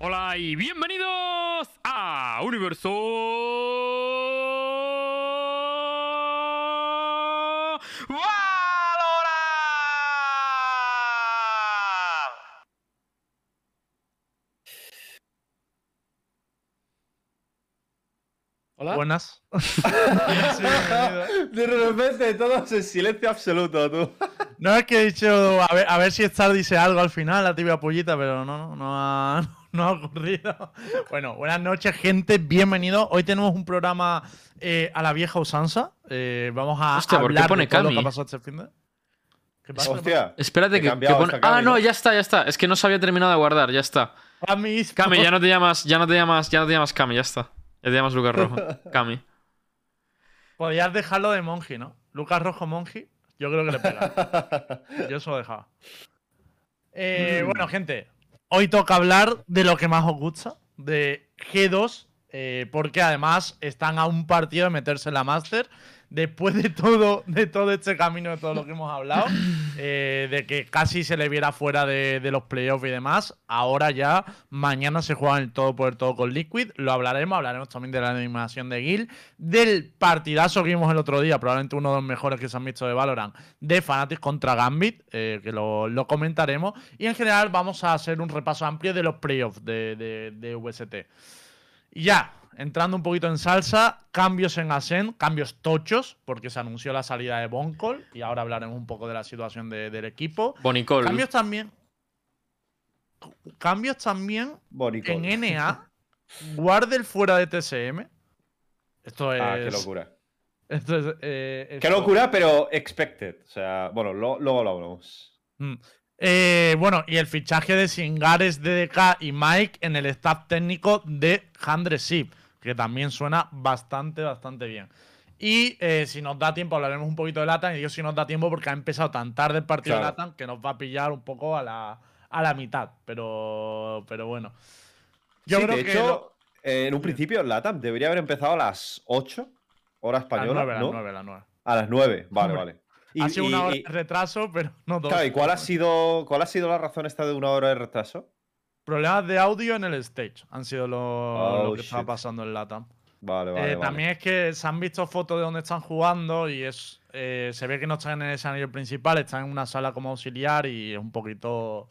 Hola y bienvenidos a Universo. Hola. Buenas. De repente todos en silencio absoluto, tú. No es que he dicho a ver, a ver si Star dice algo al final, la tibia pollita, pero no, no, no ha, no ha ocurrido. Bueno, buenas noches, gente. Bienvenidos. Hoy tenemos un programa eh, a la vieja usanza. Eh, vamos a Hostia, ¿por qué hablar pone de todo lo Cami? que ha pasado este fin de. ¿Qué pasa? Hostia. Espérate He que, cambiado pone- esta Ah, no, ¿no? ya está, ya está. Es que no se había terminado de guardar, ya está. Cami, Cami, ya no te llamas, ya no te llamas, ya no te llamas Cami, ya está. Ya te llamas Lucas Rojo. Cami. Podías dejarlo de Monji, ¿no? Lucas Rojo Monji, yo creo que le pega. Yo eso lo dejaba. Eh. Bueno, gente, hoy toca hablar de lo que más os gusta, de G2, eh, porque además están a un partido de meterse en la Master. Después de todo, de todo este camino, de todo lo que hemos hablado, eh, de que casi se le viera fuera de, de los playoffs y demás, ahora ya, mañana se juega el todo por el todo con Liquid, lo hablaremos, hablaremos también de la animación de Gil, del partidazo que vimos el otro día, probablemente uno de los mejores que se han visto de Valorant, de Fnatic contra Gambit, eh, que lo, lo comentaremos. Y en general vamos a hacer un repaso amplio de los playoffs de, de, de VST. Y ya, entrando un poquito en salsa, cambios en Ascent, cambios tochos, porque se anunció la salida de Boncol, y ahora hablaremos un poco de la situación de- del equipo. Bonicol. Cambios también. Cambios también Bonito. en NA. Guardel fuera de TSM. Esto es. Ah, qué locura. Esto es, eh, Qué locura, pero expected. O sea, bueno, lo- luego lo hablamos. Mm. Eh, bueno, y el fichaje de Singares, DDK y Mike en el staff técnico de Handresip, que también suena bastante, bastante bien. Y eh, si nos da tiempo, hablaremos un poquito de Latam. Y digo si nos da tiempo porque ha empezado tan tarde el partido de Claro. Latam que nos va a pillar un poco a la, a la mitad. Pero, pero bueno. Yo Sí, creo de que. hecho, lo- eh, en un principio, LATAM debería haber empezado a las 8, hora a las española. 9, a las ¿no? 9, a las 9. A las 9, vale, Hombre, vale. Y, ha sido y- una hora y- de retraso, pero no dos. claro, ¿y cuál ha, sido, cuál ha sido la razón esta de una hora de retraso? Problemas de audio en el stage han sido lo, lo Oh, que estaba shit. pasando en Latam. Vale, Eh, vale. También es que se han visto fotos de donde están jugando y es eh, se ve que no están en el escenario principal, están en una sala como auxiliar y es un poquito.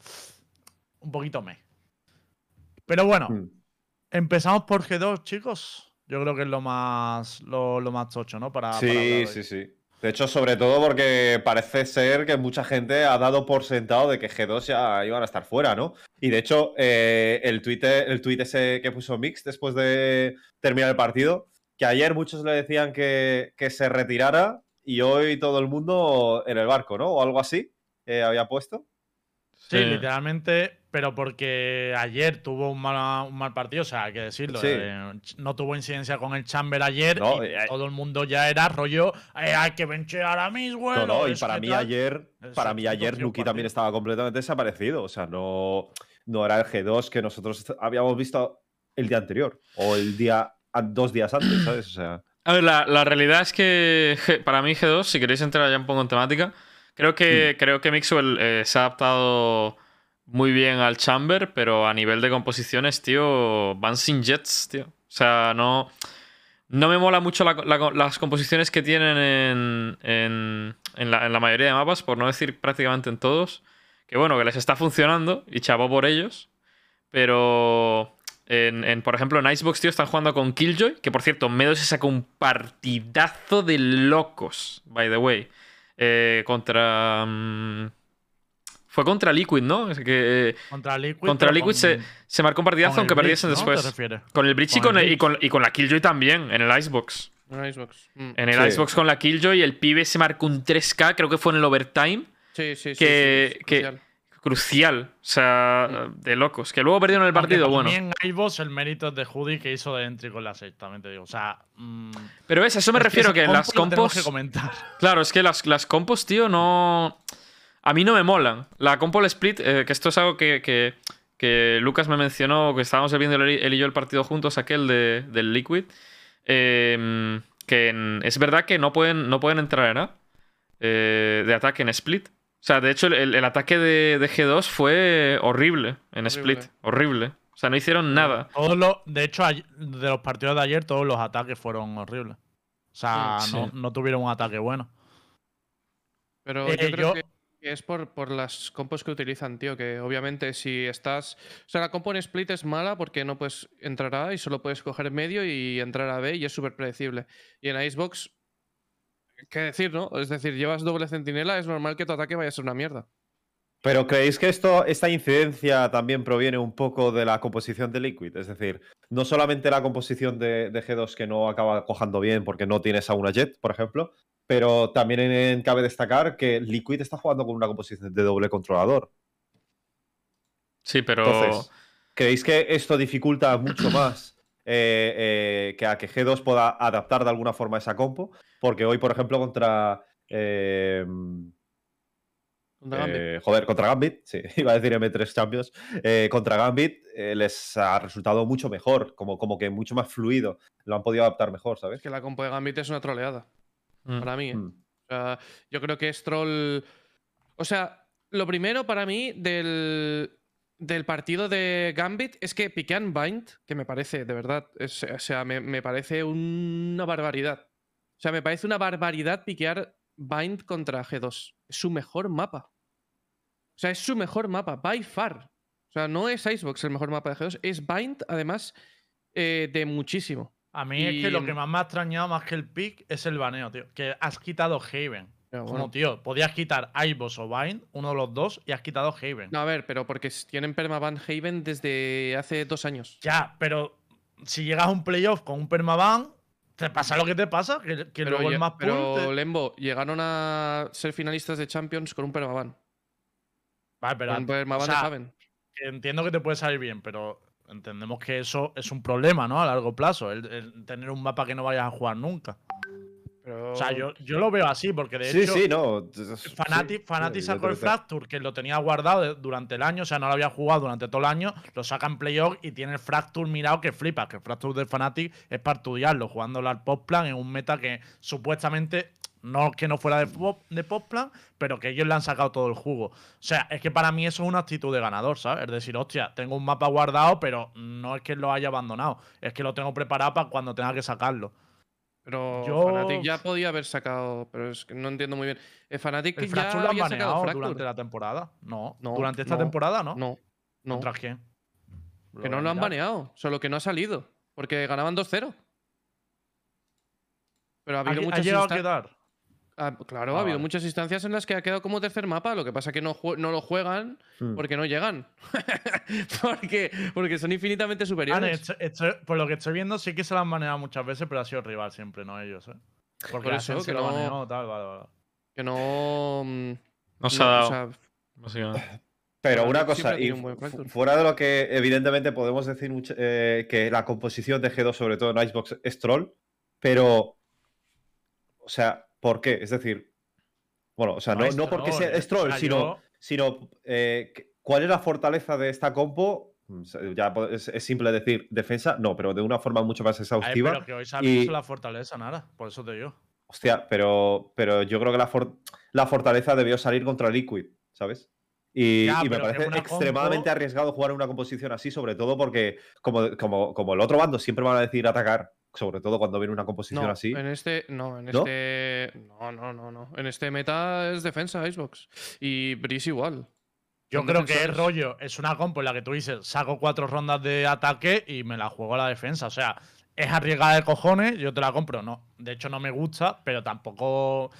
Un poquito me. Pero bueno, Mm. empezamos por G2, chicos. Yo creo que es lo más lo, lo más tocho, ¿no? Para, Sí, sí, sí. De hecho, sobre todo porque parece ser que mucha gente ha dado por sentado de que G2 ya iban a estar fuera, ¿no? Y de hecho, eh, el tweet el tuit ese que puso Mix después de terminar el partido, que ayer muchos le decían que, que se retirara y hoy todo el mundo en el barco, ¿no? O algo así, eh, había puesto. Sí, Sí. literalmente, pero porque ayer tuvo un mal, un mal partido, o sea, hay que decirlo. Sí. eh, no tuvo incidencia con el Chamber ayer No, y eh, todo el mundo ya era rollo, eh, hay que benchear a mis No, vuelos. no, y para mí tal. ayer, para mí ayer tío, Nuki también estaba completamente desaparecido. O sea, no, no era el G2 que nosotros habíamos visto el día anterior. O el día, dos días antes, ¿sabes? O sea. A ver, la, la realidad es que para mí G2, si queréis entrar ya un poco en temática, creo que, creo que Mixwell eh, se ha adaptado muy bien al Chamber, pero a nivel de composiciones, tío, van sin jets, tío. O sea, no, no me mola mucho la- la- las composiciones que tienen en, en, en la, en la mayoría de mapas, por no decir prácticamente en todos. Que bueno, que les está funcionando y chapó por ellos. Pero en, en, por ejemplo, en Icebox, tío, están jugando con Killjoy. Que por cierto, Medo se sacó un partidazo de locos, by the way. Eh, contra. mm, fue contra Liquid, ¿no? Es que, eh, Contra Liquid. contra Liquid con- se, se marcó un partidazo, el aunque perdiesen ¿no? después. ¿Te refieres? Con el Breach y Con el el- y, con, y con la Killjoy también, en el Icebox. Un Icebox. Mm. En el Sí. Icebox con la Killjoy, el pibe se marcó un 3K, creo que fue en el overtime. Sí, sí, sí. que- sí, es que- crucial. Crucial. O sea, de locos. Que luego perdieron el Aunque partido, para bueno. en iVoox el mérito es de Judy que hizo de entry con la 6, también te digo. O sea. mm, Pero ves, a eso me es refiero, ese que, las compos. que comentar. Claro, es que las, las compos, tío, no. A mí no me molan. La compo el split, eh, que esto es algo que, que, que Lucas me mencionó, que estábamos viendo él, y- yo el partido juntos, aquel de, del Liquid. eh, que en- es verdad que no pueden, no pueden entrar en A eh, de ataque en split. O sea, de hecho, el, el ataque de, de G2 fue horrible en Horrible. split. Horrible. O O sea, no hicieron nada. Todos los, de hecho, de los partidos de ayer, todos los ataques fueron horribles. O sea, no, no, tuvieron un ataque bueno. Pero yo eh, creo que es por, por, las compos que utilizan, tío. Que obviamente si estás. O sea, la compo en split es mala porque no puedes entrar a A y solo puedes coger medio y entrar a B y es súper predecible. Y en Icebox, ¿qué decir, no? Es decir, llevas doble centinela, es normal que tu ataque vaya a ser una mierda. Pero ¿creéis que esto, esta incidencia también proviene un poco de la composición de Liquid? Es decir, no solamente la composición de, de G2 que no acaba cojando bien porque no tienes a una Jet, por ejemplo, pero también cabe destacar que Liquid está jugando con una composición de doble controlador. Sí, pero. ¿creéis que esto dificulta mucho más eh, eh, que a que G2 pueda adaptar de alguna forma esa compo? Porque hoy, por ejemplo, contra. Eh, joder, contra Gambit, sí, iba a decir M3 Champions. contra Gambit les ha resultado mucho mejor, como, como que mucho más fluido. Lo han podido adaptar mejor, ¿sabes? Que la compo de Gambit es una troleada. Mm. Para mí. ¿eh? Mm. O sea, yo creo que Stroll. O sea, lo primero para mí del, del partido de Gambit es que piquean Bind, que me parece, de verdad, o sea, me, parece una barbaridad. O sea, me parece una barbaridad piquear Bind contra G2. Es su mejor mapa. O sea, es su mejor mapa, by far. O sea, no es Icebox el mejor mapa de G2, es Bind, además, eh, de muchísimo. A mí es que lo que más me ha extrañado más que el pick es el baneo, tío. Que has quitado Haven. Como, tío, podías quitar Ivos o Vine, uno de los dos, y has quitado Haven. No, a ver, pero porque tienen permaban Haven desde hace dos años. Ya, pero si llegas a un playoff con un permaban, te pasa lo que te pasa, que, luego el más Pero Lembo, llegaron a ser finalistas de Champions con un permaban. Vale, pero. Con un permaban Entiendo que te puede salir bien, pero entendemos que eso es un problema, ¿no? A largo plazo, el, tener un mapa que no vayas a jugar nunca. O sea, yo, yo, lo veo así, porque de hecho. Sí, sí, no. Fanatic, sacó el Fracture, que lo tenía guardado durante el año, o sea, no lo había jugado durante todo el año, lo saca en playoff y tiene el Fracture mirado que flipa, que el Fracture del Fanatic es para estudiarlo, jugándolo al Postplan en un meta que supuestamente no que no fuera de, pop, de plan, pero que ellos le han sacado todo el jugo. O sea, es que para mí eso es una actitud de ganador, ¿sabes? Es decir, hostia, tengo un mapa guardado, pero no es que lo haya abandonado, es que lo tengo preparado para cuando tenga que sacarlo. Pero Fnatic ya podía haber sacado, pero es que no entiendo muy bien. ¿El Fnatic ¿El ya lo han baneado durante la temporada? No, no durante esta temporada, ¿no? No, no. ¿Contra quién? que no lo han baneado, solo que no ha salido, porque ganaban 2-0. Pero ha habido muchas ha llegado a quedar. Ah, claro, ha habido muchas instancias en las que ha quedado como tercer mapa, lo que pasa es que no, no lo juegan hmm. porque no llegan. porque, porque son infinitamente superiores. por lo que estoy viendo, sí que se lo han manejado muchas veces, pero ha sido rival siempre, no ellos. ¿eh? Porque por eso, que no, tal, vale, vale. Que no. Mm, no se ha dado. O sea, pero una cosa, y fuera de lo que evidentemente podemos decir eh, que la composición de G2, sobre todo en Icebox, es troll, pero. O sea, ¿Por qué? Es decir, bueno, o sea, no, porque sea es troll, sino, sino eh, ¿cuál es la fortaleza de esta compo? Ya es, simple decir defensa, no, pero de una forma mucho más exhaustiva. pero que hoy se ha visto la fortaleza, nada, por eso te digo. Hostia, pero, pero yo creo que la, la fortaleza debió salir contra Liquid, ¿sabes? Y, me parece extremadamente arriesgado jugar una composición así, sobre todo porque, como, como, como el otro bando siempre van a decir atacar sobre todo cuando viene una composición así. En este, no, en este. No, no, no, no. En este meta es defensa Icebox. Y Breeze igual. Yo creo que es rollo, es una compo en la que tú dices, saco cuatro rondas de ataque y me la juego a la defensa. O sea, es arriesgada de cojones, yo te la compro. No, de hecho no me gusta, pero tampoco.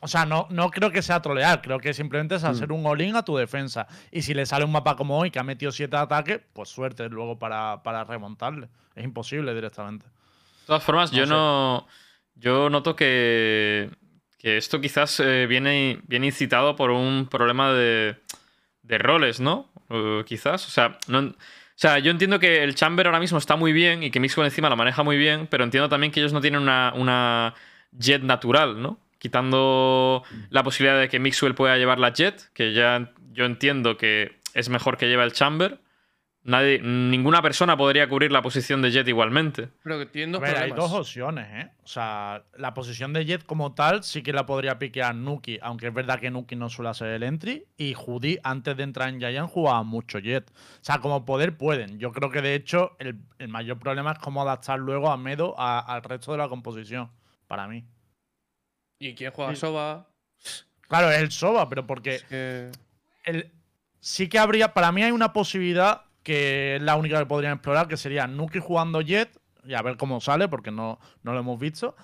O sea, no, no creo que sea trolear, creo que simplemente es hacer mm. un all-in a tu defensa. Y si le sale un mapa como hoy que ha metido siete ataques, pues suerte luego para, para remontarle. Es imposible directamente. De todas formas, yo no. Yo noto que, que esto quizás eh, viene, viene incitado por un problema de, de roles, ¿no? quizás. O sea, no, o sea, yo entiendo que el Chamber ahora mismo está muy bien y que Mixwell encima la maneja muy bien, pero entiendo también que ellos no tienen una, una jet natural, ¿no? Quitando la posibilidad de que Mixwell pueda llevar la jet, que ya yo entiendo que es mejor que lleve el Chamber. Nadie, ninguna persona podría cubrir la posición de Jet igualmente. Pero que tiene A ver, hay dos opciones, ¿eh? O sea, la posición de Jet como tal sí que la podría piquear Nuki, aunque es verdad que Nuki no suele hacer el entry. Y Judy, antes de entrar en Giant, jugaba mucho Jet. O sea, como poder pueden. Yo creo que de hecho el, el mayor problema es cómo adaptar luego a Medo a- al resto de la composición, para mí. ¿Y quién juega Sí. Soba? Claro, es el Soba, pero porque Es que- el- sí que habría, para mí hay una posibilidad que es la única que podrían explorar, que sería Nuki jugando Jet, y a ver cómo sale, porque no, no lo hemos visto.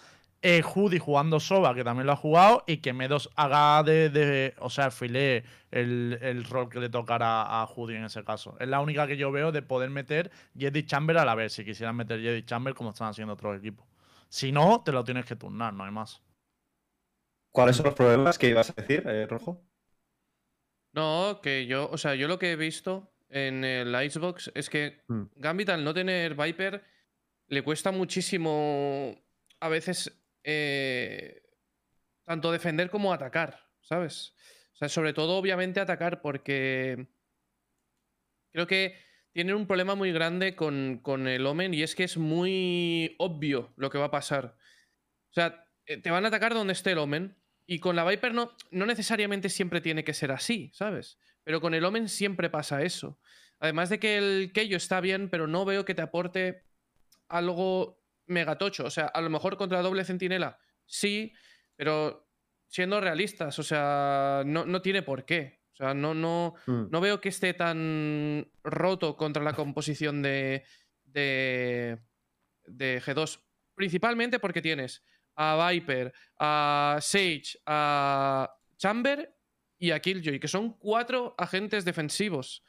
Eh, Judy jugando Soba, que también lo ha jugado, y que Medos haga de, de- o sea, filee el, el rol que le tocará a Judy en ese caso. Es la única que yo veo de poder meter Jet y Chamber a la vez, si quisieran meter Jet y Chamber como están haciendo otros equipos. Si no, te lo tienes que turnar, no hay más. ¿Cuáles son los problemas que ibas a decir, eh, Rojo? No, que yo, o sea, yo lo que he visto en el Icebox es que Mm. Gambit al no tener Viper le cuesta muchísimo a veces eh, tanto defender como atacar, ¿sabes? O sea, sobre todo obviamente atacar porque creo que tienen un problema muy grande con, con el Omen y es que es muy obvio lo que va a pasar. O sea, eh, te van a atacar donde esté el Omen y con la Viper no, no necesariamente siempre tiene que ser así, ¿sabes? Pero con el Omen siempre pasa eso. Además de que el Keio está bien, pero no veo que te aporte algo megatocho. O sea, a lo mejor contra doble centinela, sí, pero siendo realistas, o sea, no, no tiene por qué. O sea, no, no, Mm. no veo que esté tan roto contra la composición de, de, de G2. Principalmente porque tienes a Viper, a Sage, a Chamber y a Killjoy, que son cuatro agentes defensivos.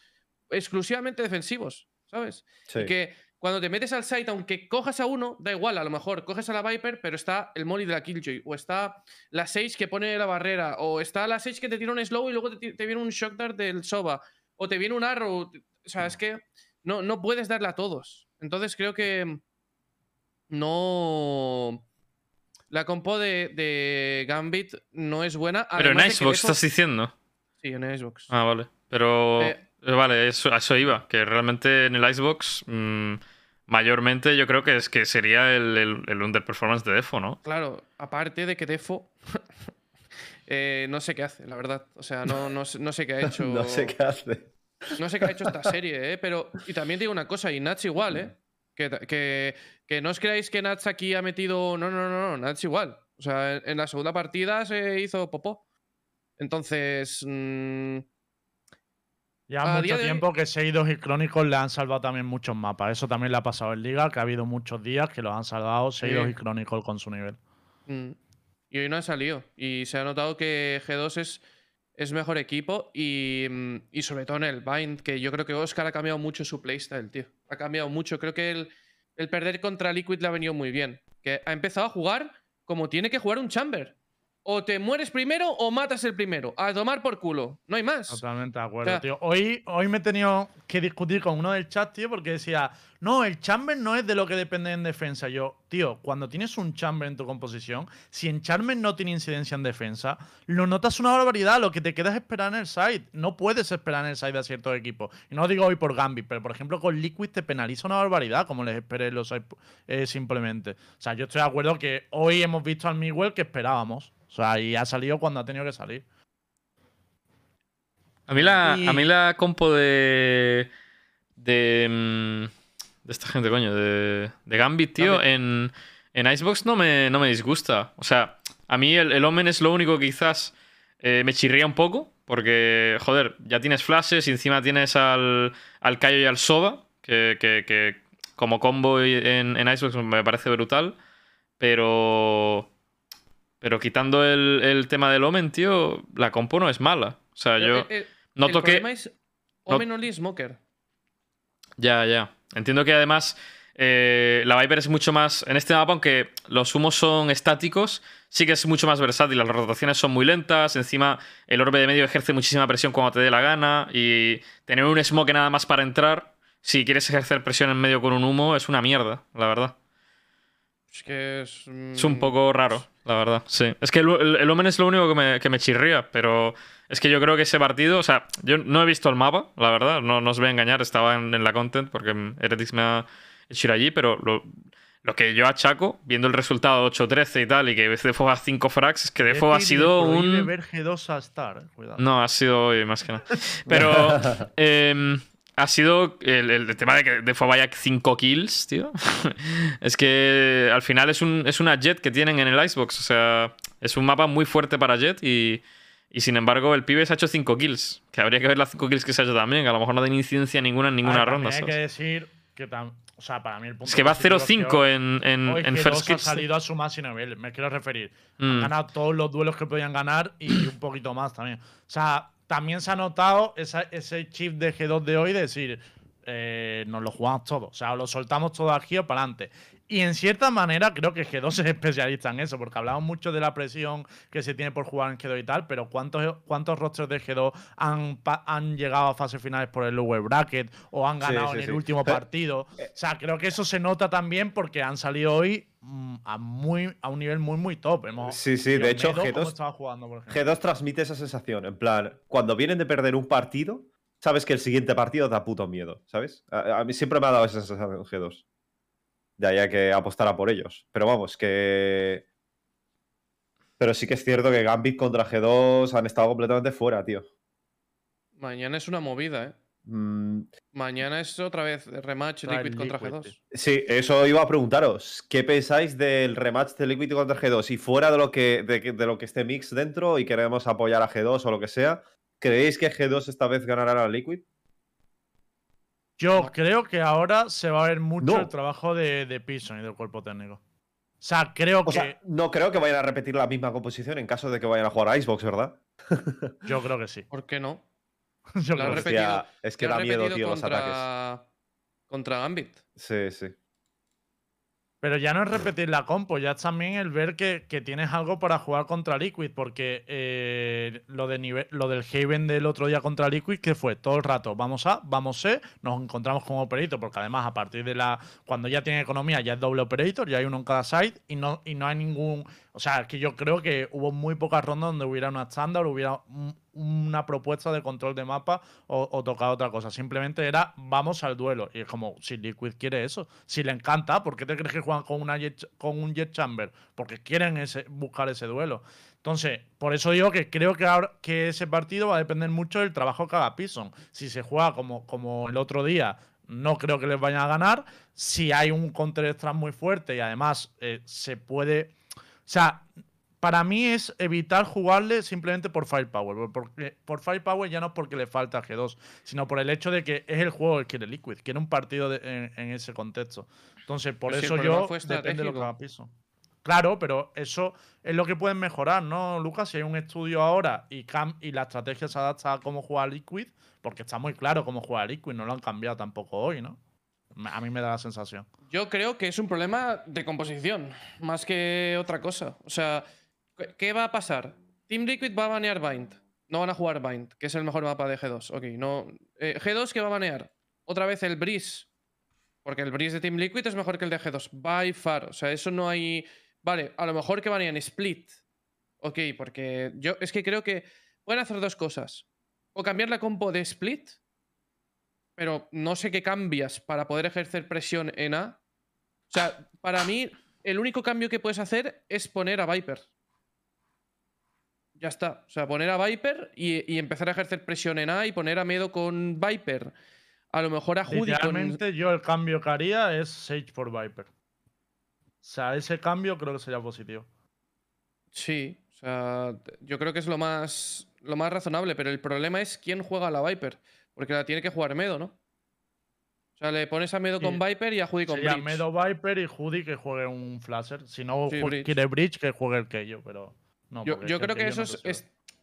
Exclusivamente defensivos, ¿sabes? Sí. Y que cuando te metes al site, aunque cojas a uno, da igual, a lo mejor coges a la Viper, pero está el molly de la Killjoy, o está la Sage que pone la barrera, o está la Sage que te tira un slow y luego te, viene un shock dart del Soba, o te viene un arrow. O sea, es que no, no puedes darle a todos. Entonces creo que no. La compo de, de Gambit no es buena. Pero en Defo- estás diciendo. Sí, en Icebox. Ah, vale. Pero. Eh. eh, vale, eso, a eso iba. Que realmente en el Icebox. mm, mayormente yo creo que es que sería el, el, el underperformance de Defo, ¿no? Claro, aparte de que Defo. eh, no sé qué hace, la verdad. O sea, no, no, sé- no sé qué ha hecho. no sé qué hace. No sé qué ha hecho esta serie, ¿eh? Pero. Y también digo una cosa, y Nats igual, ¿eh? Que, que, que no os creáis que Nats aquí ha metido. No, no, no, no, Nats igual. O sea, en, la segunda partida se hizo popó. Entonces. mm, Ya mucho de hoy- tiempo que Seidos y Crónicos le han salvado también muchos mapas. Eso también le ha pasado en Liga, que ha habido muchos días que los han salvado Seidos Sí. y Crónicos con su nivel. mm, y hoy no ha salido. Y se ha notado que G2 es, es mejor equipo. Y, mm, y sobre todo en el Bind, que yo creo que Oscar ha cambiado mucho su playstyle, tío. Ha cambiado mucho. Creo que el, el perder contra Liquid le ha venido muy bien. Que ha empezado a jugar como tiene que jugar un Chamber. O te mueres primero o matas el primero. A tomar por culo. No hay más. Totalmente de acuerdo, O sea- tío. Hoy, hoy me he tenido que discutir con uno del chat, tío, porque decía, no, el chamber no es de lo que depende en defensa. Yo, tío, cuando tienes un chamber en tu composición, si en chamber no tiene incidencia en defensa, lo notas una barbaridad. Lo que te queda es esperar en el side. No puedes esperar en el side a ciertos equipos. Y no lo digo hoy por Gambit, pero por ejemplo con Liquid te penaliza una barbaridad, como les esperé los side eh, simplemente. O sea, yo estoy de acuerdo que hoy hemos visto al Miguel que esperábamos. O sea, y ha salido cuando ha tenido que salir. A mí la, Y- a mí la compo de. De. mm, De esta gente, coño. De, de Gambit, tío. En, en Icebox no me, no me disgusta. O sea, a mí el, el Omen es lo único que quizás eh, me chirría un poco. Porque, joder, ya tienes flashes y encima tienes al, al Kaio y al Soba. Que, que- que como combo en, en Icebox me parece brutal. Pero. Pero quitando el, el tema del Omen, tío, la compo no es mala. O sea, Pero yo el- el- noto el que. es no- Omen Only Smoker. Ya, ya. Entiendo que además eh, la Viper es mucho más. En este mapa, aunque los humos son estáticos, sí que es mucho más versátil. Las rotaciones son muy lentas. Encima, el orbe de medio ejerce muchísima presión cuando te dé la gana. Y tener un smoke nada más para entrar, si quieres ejercer presión en medio con un humo, es una mierda, la verdad. Es que es. Es un mm, poco raro, la verdad. Sí. Es que el, el, el Omen es lo único que me, que me chirría, pero Es que yo creo que ese partido, o sea, yo no he visto el mapa, la verdad, no, no os voy a engañar, estaba en, la content porque Heretics me ha hecho ir allí, pero lo, lo que yo achaco, viendo el resultado 8-13 y tal, y que Defo a 5 frags, es que Defo ha sido un. ver G2 a Star, eh, cuidado. No, ha sido hoy más que nada. Pero. Em, ha sido el, tema de que Defo vaya 5 kills, tío. es que al final es, un, es una Jet que tienen en el Icebox. O sea, es un mapa muy fuerte para Jet y. Y sin embargo, el pibe se ha hecho 5 kills. Que habría que ver las 5 kills que se ha hecho también, que a lo mejor no tiene incidencia ninguna en ninguna ronda. Hay que decir que o sea, para mí el punto Es que va 0-5 en, en, en First ha salido a su máximo nivel, me quiero referir. Han mm. ganado todos los duelos que podían ganar y un poquito más también. O sea, también se ha notado ese chip de G2 de hoy de decir, eh, nos lo jugamos todo. O sea, lo soltamos todo aquí para adelante. Y en cierta manera creo que G2 es especialista en eso, porque hablamos mucho de la presión que se tiene por jugar en G2 y tal, pero ¿cuántos, cuántos rosters de G2 han, han llegado a fases finales por el lower bracket o han ganado en el último partido? O sea, creo que eso se nota también porque han salido hoy mm, a, muy, a un nivel muy, muy top. sí, sí, de hecho G2, G2 transmite esa sensación, en plan, cuando vienen de perder un partido, sabes que el siguiente partido da puto miedo, ¿sabes? A, a mí siempre me ha dado esa sensación G2 de ahí que apostara por ellos. Pero vamos, que. Pero sí que es cierto que Gambit contra G2 han estado completamente fuera, tío. Mañana es una movida, ¿eh? Mm. Mañana es otra vez rematch Liquid, contra G2. Sí, eso iba a preguntaros. ¿Qué pensáis del rematch de Liquid contra G2? Y fuera de lo que, de, lo que esté Mix dentro y queremos apoyar a G2 o lo que sea, ¿creéis que G2 esta vez ganará a Liquid? Yo creo que ahora se va a ver mucho el trabajo de, de Pearson y del cuerpo técnico. O sea, creo que. no creo que vayan a repetir la misma composición en caso de que vayan a jugar a Icebox, ¿verdad? Yo creo que sí. ¿Por qué no? Yo creo que es que da miedo, tío, los ataques. Contra Gambit. Sí, sí. Pero ya no es repetir la compo, ya es también el ver que, tienes algo para jugar contra Liquid, porque eh, lo, de nivel, lo del Haven del otro día contra Liquid, que fue todo el rato, vamos a, vamos C, nos encontramos con Operator, porque además a partir de la, cuando ya tiene economía ya es doble Operator, ya hay uno en cada side y no, y no hay ningún, o sea, que yo creo que hubo muy pocas rondas donde hubiera una estándar, hubiera una propuesta de control de mapa o, tocar otra cosa. Simplemente era vamos al duelo. Y es como, si Liquid quiere eso, si le encanta, ¿por qué te crees que juegan con, un Jet Chamber? Porque quieren ese, buscar ese duelo. Entonces, por eso digo que creo que, ahora, que ese partido va a depender mucho del trabajo que haga Pison. Si se juega como, como el otro día, no creo que les vayan a ganar. Si hay un counter extra muy fuerte y además eh, se puede o sea, para mí es evitar jugarle simplemente por firepower. Porque, por firepower ya no es porque le falta G2, sino por el hecho de que es el juego que quiere Liquid, quiere un partido en, ese contexto. Entonces, por eso yo depende de lo que haga piso. Claro, pero eso es lo que pueden mejorar, ¿no, Lucas? Si hay un estudio ahora y, y la estrategia se adapta a cómo juega Liquid, porque está muy claro cómo juega Liquid, no lo han cambiado tampoco hoy, ¿no? A mí me da la sensación. Yo creo que es un problema de composición, más que otra cosa. O sea, ¿qué va a pasar? Team Liquid va a banear Bind. No van a jugar Bind, que es el mejor mapa de G2. Ok, no. Eh, G2, ¿qué va a banear? Otra vez el Breeze. Porque el Breeze de Team Liquid es mejor que el de G2. By far. O sea, eso no hay. Vale, a lo mejor que banean Split. Ok, porque yo es que creo que pueden hacer dos cosas. O cambiar la compo de Split pero no sé qué cambias para poder ejercer presión en A. O sea, para mí, el único cambio que puedes hacer es poner a Viper. Ya está. O sea, poner a Viper y, empezar a ejercer presión en A y poner a Medo con Viper. A lo mejor a Judy Realmente yo el cambio que haría es Sage por Viper. O sea, ese cambio creo que sería positivo. Sí, o sea, yo creo que es lo más, lo más razonable, pero el problema es quién juega a la Viper. Porque la tiene que jugar Medo, ¿no? O sea, le pones a Medo con Viper y a Judy con Sería Medo Viper y Judy que juegue un Flasher. Si no quiere Bridge, que juegue el Keio, pero. No, yo, creo que eso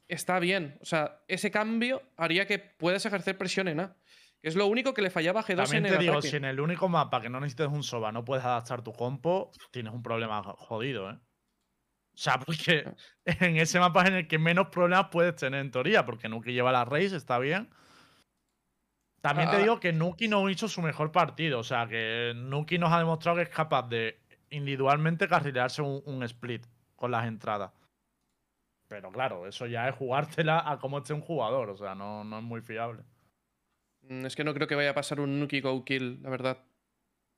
está bien. O sea, ese cambio haría que puedas ejercer presión en A. Que es lo único que le fallaba a G2 También te digo, si en el único mapa que no necesites un soba no puedes adaptar tu compo, tienes un problema jodido, ¿eh? O sea, porque ah. en ese mapa es en el que menos problemas puedes tener en teoría, porque Nuki lleva la race, está bien. También te ah, digo que Nuki no hizo su mejor partido. O sea, que Nuki nos ha demostrado que es capaz de individualmente carrilearse un, split con las entradas. Pero claro, eso ya es jugártela a cómo esté un jugador. O sea, no, no es muy fiable. Mm, es que no creo que vaya a pasar un Nuki Go Kill, la verdad.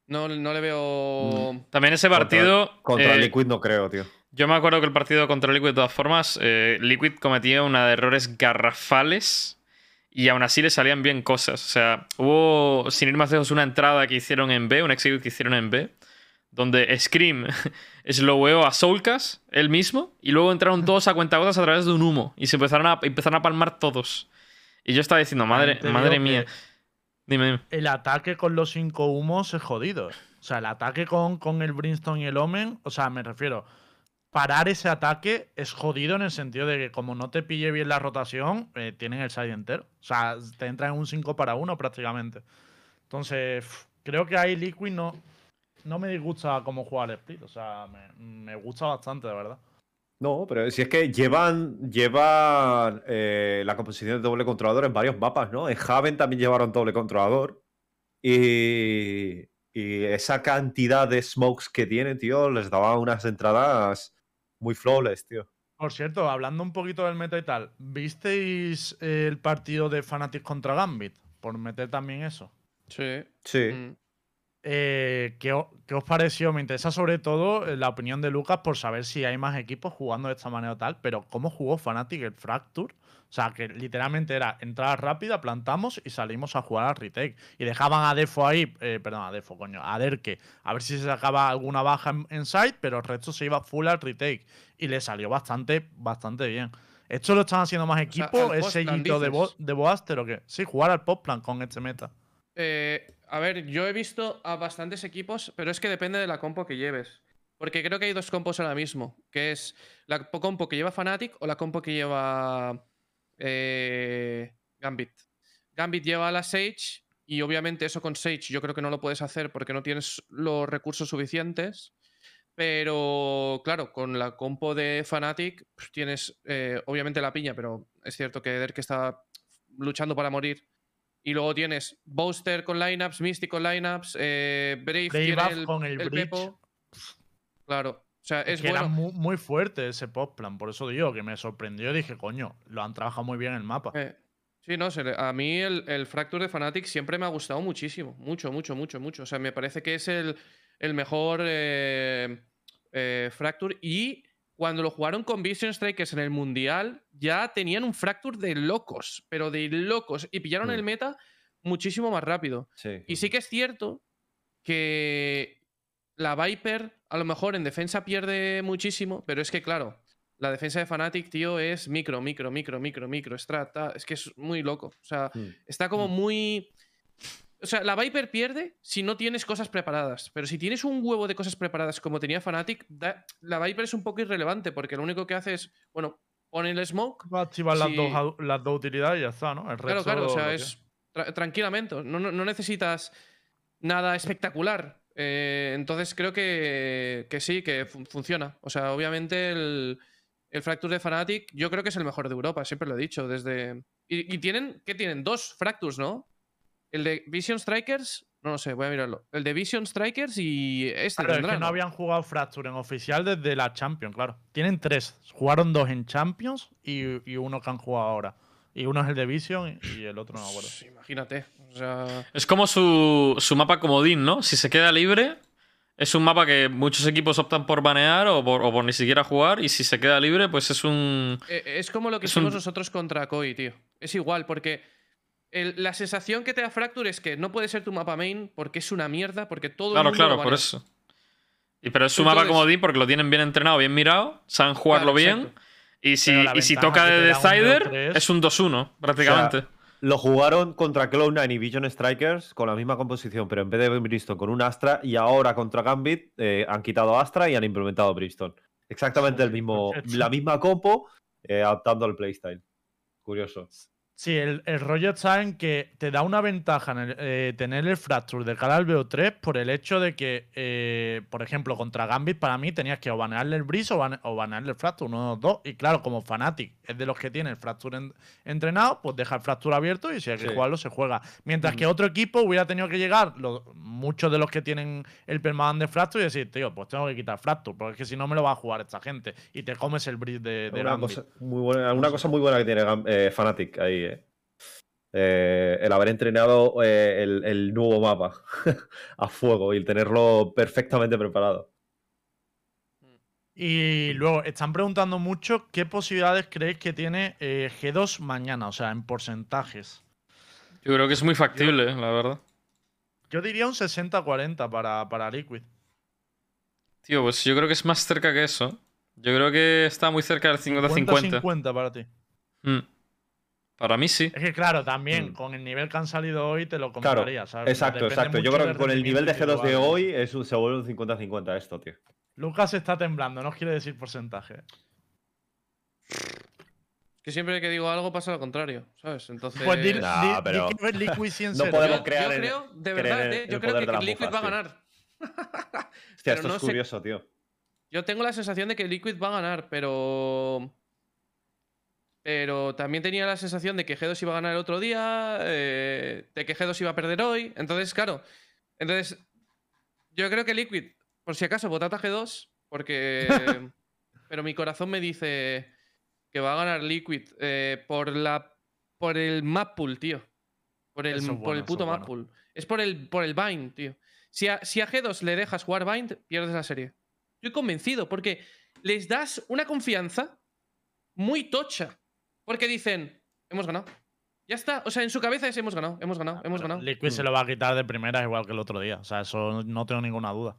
No, no le veo. Mm. También ese partido. Contra, eh, Liquid no creo, tío. Yo me acuerdo que el partido contra Liquid, de todas formas, eh, Liquid cometía una de errores garrafales y aún así le salían bien cosas. O sea, hubo, sin ir más lejos, una entrada que hicieron en B, un execute que hicieron en B, donde Scream sloweo a Soulcast, él mismo, y luego entraron todos a cuentagotas a través de un humo y se empezaron a, empezaron a palmar todos. Y yo estaba diciendo, madre, madre mía. Dime, dime. El ataque con los cinco humos es jodido. O sea, el ataque con, con el Brimstone y el Omen, o sea, me refiero, parar ese ataque es jodido en el sentido de que como no te pille bien la rotación, eh, tienen el side entero. O sea, te entra en un 5 para 1 prácticamente. Entonces, creo que ahí Liquid no, no me disgusta cómo jugar el split. O sea, me, gusta bastante, de verdad. No, pero si es que llevan, llevan eh, la composición de doble controlador en varios mapas, ¿no? En Haven también llevaron doble controlador. Y, y esa cantidad de smokes que tienen, tío, les daba unas entradas muy flawless, tío. Por cierto, hablando un poquito del meta y tal, ¿visteis el partido de Fnatic contra Gambit? Por meter también eso. Sí. Sí. Mm. Eh, ¿qué, os pareció? Me interesa sobre todo eh, la opinión de Lucas por saber si hay más equipos jugando de esta manera o tal, pero ¿cómo jugó Fnatic el Fracture? O sea, que literalmente era entrada rápida, plantamos y salimos a jugar al retake. Y dejaban a Defo ahí, eh, perdón, a Defo, coño, a Derke, a ver si se sacaba alguna baja en, side, pero el resto se iba full al retake. Y le salió bastante, bastante bien. ¿Esto lo están haciendo más equipos? ¿Es sellito de, de Boaster o qué? Sí, jugar al plan con este meta. Eh, a ver, yo he visto a bastantes equipos, pero es que depende de la compo que lleves. Porque creo que hay dos compos ahora mismo, que es la compo que lleva Fnatic o la compo que lleva eh, Gambit. Gambit lleva a la Sage y obviamente eso con Sage yo creo que no lo puedes hacer porque no tienes los recursos suficientes. Pero claro, con la compo de Fnatic pues tienes eh, obviamente la piña, pero es cierto que Derek está luchando para morir y luego tienes Booster con lineups, Mystic con lineups, eh, Brave, Brave con el, el Claro. O sea, es, que era muy, fuerte ese pop plan, por eso digo que me sorprendió. Dije, coño, lo han trabajado muy bien en el mapa. Eh, sí, no, a mí el, Fracture de Fnatic siempre me ha gustado muchísimo. Mucho, mucho, mucho, mucho. O sea, me parece que es el, mejor eh, eh, Fracture. Y cuando lo jugaron con Vision Strikers en el Mundial, ya tenían un Fracture de locos, pero de locos. Y pillaron el mm. meta muchísimo más rápido. Y sí que es cierto que la Viper a lo mejor en defensa pierde muchísimo, pero es que claro, la defensa de Fnatic, tío, es micro, micro, micro, micro, micro, strata. Es que es muy loco. O sea, mm. está como mm. muy o sea, la Viper pierde si no tienes cosas preparadas. Pero si tienes un huevo de cosas preparadas como tenía Fnatic, la Viper es un poco irrelevante porque lo único que hace es, bueno, pone el smoke. Va a activar las, dos, las, dos, utilidades y ya está, ¿no? claro, claro, o sea, es tranquilamente. No, necesitas nada espectacular. Eh, entonces creo que, que sí, que funciona. O sea, obviamente el, el, Fracture de Fnatic yo creo que es el mejor de Europa, siempre lo he dicho. desde Y, y tienen, ¿qué tienen? Dos Fractures, ¿no? El de Vision Strikers, no lo sé, voy a mirarlo. El de Vision Strikers y este claro, es que no, habían jugado Fracture en oficial desde la Champions, claro. Tienen tres. Jugaron dos en Champions y, uno que han jugado ahora. Y uno es el de Vision y el otro no me acuerdo. Pues imagínate. Es como su, su mapa comodín, ¿no? Si se queda libre, es un mapa que muchos equipos optan por banear o por, ni siquiera jugar. Y si se queda libre, pues es un. Eh, es como lo que hicimos nosotros contra Koi, tío. Es igual, porque la sensación que te da Fracture es que no puede ser tu mapa main porque es una mierda, porque todo claro, el mundo Claro, claro, por eso. Y, pero es su mapa como di porque lo tienen bien entrenado, bien mirado, saben jugarlo bien. Y si, y si toca de Decider, es un 2-1, prácticamente. lo jugaron contra Cloud9 y Vision Strikers con la misma composición, pero en vez de Brimstone con un Astra, y ahora contra Gambit eh, han quitado Astra y han implementado Brimstone. Exactamente el mismo, la misma compo, eh, adaptando al playstyle. Curioso. Sí, el, rollo está en que te da una ventaja en eh, tener el Fracture de cara al BO3 por el hecho de que, eh, por ejemplo, contra Gambit para mí tenías que o banearle el Breeze o, banearle el Fracture, uno de los dos. Y claro, como Fnatic es de los que tiene el Fracture entrenado, pues deja el Fracture abierto y si hay que jugarlo, se juega. Mientras que otro equipo hubiera tenido que llegar, muchos de los que tienen el permaban de Fracture y decir, tío, pues tengo que quitar Fracture, porque es que si no me lo va a jugar esta gente. Y te comes el bridge de, de Una Gambit. cosa muy buena, una cosa muy buena que tiene eh, Fnatic ahí, eh. El haber entrenado eh, el, el nuevo mapa a fuego y el tenerlo perfectamente preparado. Y luego están preguntando mucho qué posibilidades creéis que tiene eh, G2 mañana, o sea, en porcentajes. Yo creo que es muy factible, la verdad. Yo diría un 60-40 para, para Liquid. Tío, pues yo creo que es más cerca que eso. Yo creo que está muy cerca del 50-50. 50 para ti. Mm. Para mí sí. Es que claro, también Mm. con el nivel que han salido hoy te lo Claro, compraría, ¿sabes? exacto, exacto. Yo creo que con el nivel de rendimiento G2 de hoy es un- se vuelve un 50-50 esto, tío. Lucas está temblando, no os quiere decir porcentaje. Que siempre que digo algo pasa lo contrario, ¿sabes? Entonces. Pues di, Nah, di- di pero- que Liquid sin No podemos crear yo creo, de creer verdad, eh, el yo creo que Liquid va a ganar. Hostia, esto no es sé- curioso, tío. Yo tengo la sensación de que Liquid va a ganar, pero. Pero también tenía la sensación de que G2 iba a ganar el otro día, eh, de que G2 iba a perder hoy. Entonces, claro. Entonces, yo creo que Liquid, por si acaso, votad a G2, porque. pero mi corazón me dice que va a ganar Liquid eh, por la. Por el map pool, tío. Por el, por el puto map bueno. pool. Es por el, por el bind, tío. Si a, si a G2 le dejas jugar bind, pierdes la serie. Estoy convencido, porque les das una confianza muy tocha. Porque dicen, hemos ganado. Ya está. O sea, en su cabeza es hemos ganado, hemos ganado, hemos ganado. Liquid se lo va a quitar de primera igual que el otro día. O sea, eso no tengo ninguna duda.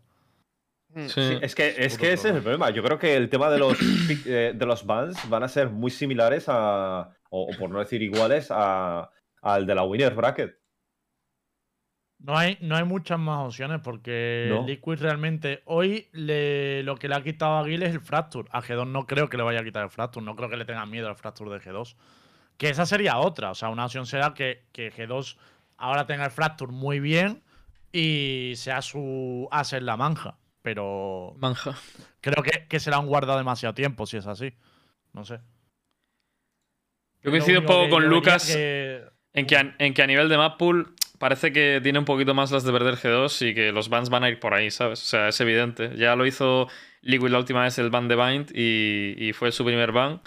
Mm. Sí. Sí, es que, es que ese es el problema. Yo creo que el tema de los, eh, de los bans van a ser muy similares a, o, o por no decir iguales, a, al de la Winner Bracket. No hay, no hay muchas más opciones porque No. Liquid realmente hoy le- lo que le ha quitado a Gil es el Fracture. A G2 no creo que le vaya a quitar el Fracture, no creo que le tenga miedo al Fracture de G2. Que esa sería otra, o sea, una opción será que, que G2 ahora tenga el Fracture muy bien y sea su en la manja. Pero Manja. creo que, que se la han guardado demasiado tiempo si es así. No sé. Yo coincido un poco con Lucas que- en, que a, en que a nivel de map pool parece que tiene un poquito más las de perder G2 y que los bans van a ir por ahí, ¿sabes? O sea, es evidente. Ya lo hizo Liquid la última vez el ban de Bind y, y fue su primer ban.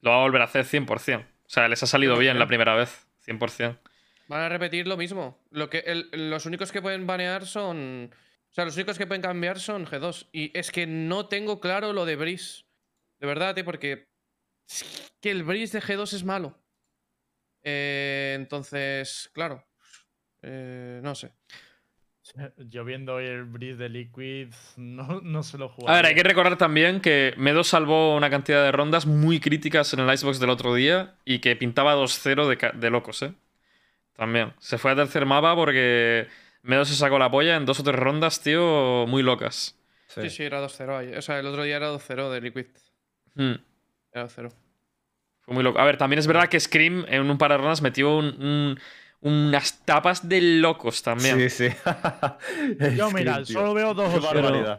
Lo va a volver a hacer 100%. O sea, les ha salido bien la primera vez. 100%. Van a repetir lo mismo. Lo que, el- los únicos que pueden banear son. O sea, los únicos que pueden cambiar son G2. Y es que no tengo claro lo de Breeze. De verdad, eh, porque. es que el Breeze de G2 es malo. Eh, entonces, claro. Eh, no sé. Yo viendo hoy el Breeze de Liquid, no, no se lo A ver, jugaría. hay que recordar también que Medo salvó una cantidad de rondas muy críticas en el Icebox del otro día y que pintaba 2-0 de, de locos, ¿eh? También. Se fue a tercer mapa porque Medo se sacó la polla en dos o tres rondas, tío, muy locas. Sí, sí, era 2-0. ahí. O sea, el otro día era 2-0 de Liquid. Hmm. Era 2-0. Fue muy loco. A ver, también es verdad que Scream en un par de rondas metió un- un- unas tapas de locos también. Sí, sí. Yo, mira, tío, solo veo dos qué opciones.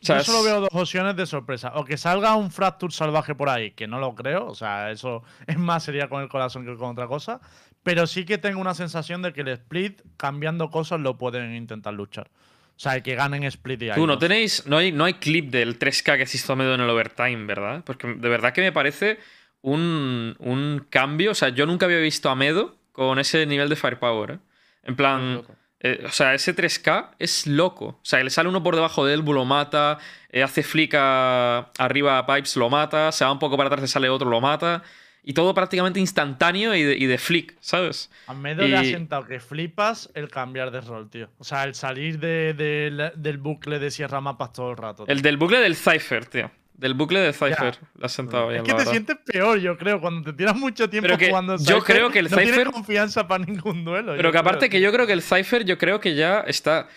Yo solo veo dos opciones de sorpresa. O que salga un Fracture salvaje por ahí, que no lo creo. O sea, eso es más sería con el corazón que con otra cosa. Pero sí que tengo una sensación de que el split, cambiando cosas, lo pueden intentar luchar. O sea, que ganen split y ahí. Tú no tenéis, no hay, no hay clip del 3K que se hizo Medo en el overtime, ¿verdad? Porque de verdad que me parece un, un cambio. O sea, yo nunca había visto a Medo con ese nivel de firepower, ¿eh? En plan, eh, o sea, ese 3K es loco. O sea, le sale uno por debajo de él, lo mata, eh, hace flick a- arriba a Pipes, lo mata, se va un poco para atrás, le sale otro, lo mata. Y todo prácticamente instantáneo y de, y de flick, ¿sabes? A Medo le ha y- sentado que flipas el cambiar de rol, tío. O sea, el salir de- de la- del bucle de Sierra Mapas todo el rato. tío. El del bucle del Cypher, tío. Del bucle del Cypher. Le ha sentado bien, Es que la te verdad. sientes peor, yo creo, cuando te tiras mucho tiempo Pero que jugando yo creo que el no tienes Cypher- confianza para ningún duelo. Pero que aparte creo, que yo creo que el Cypher, yo creo que ya está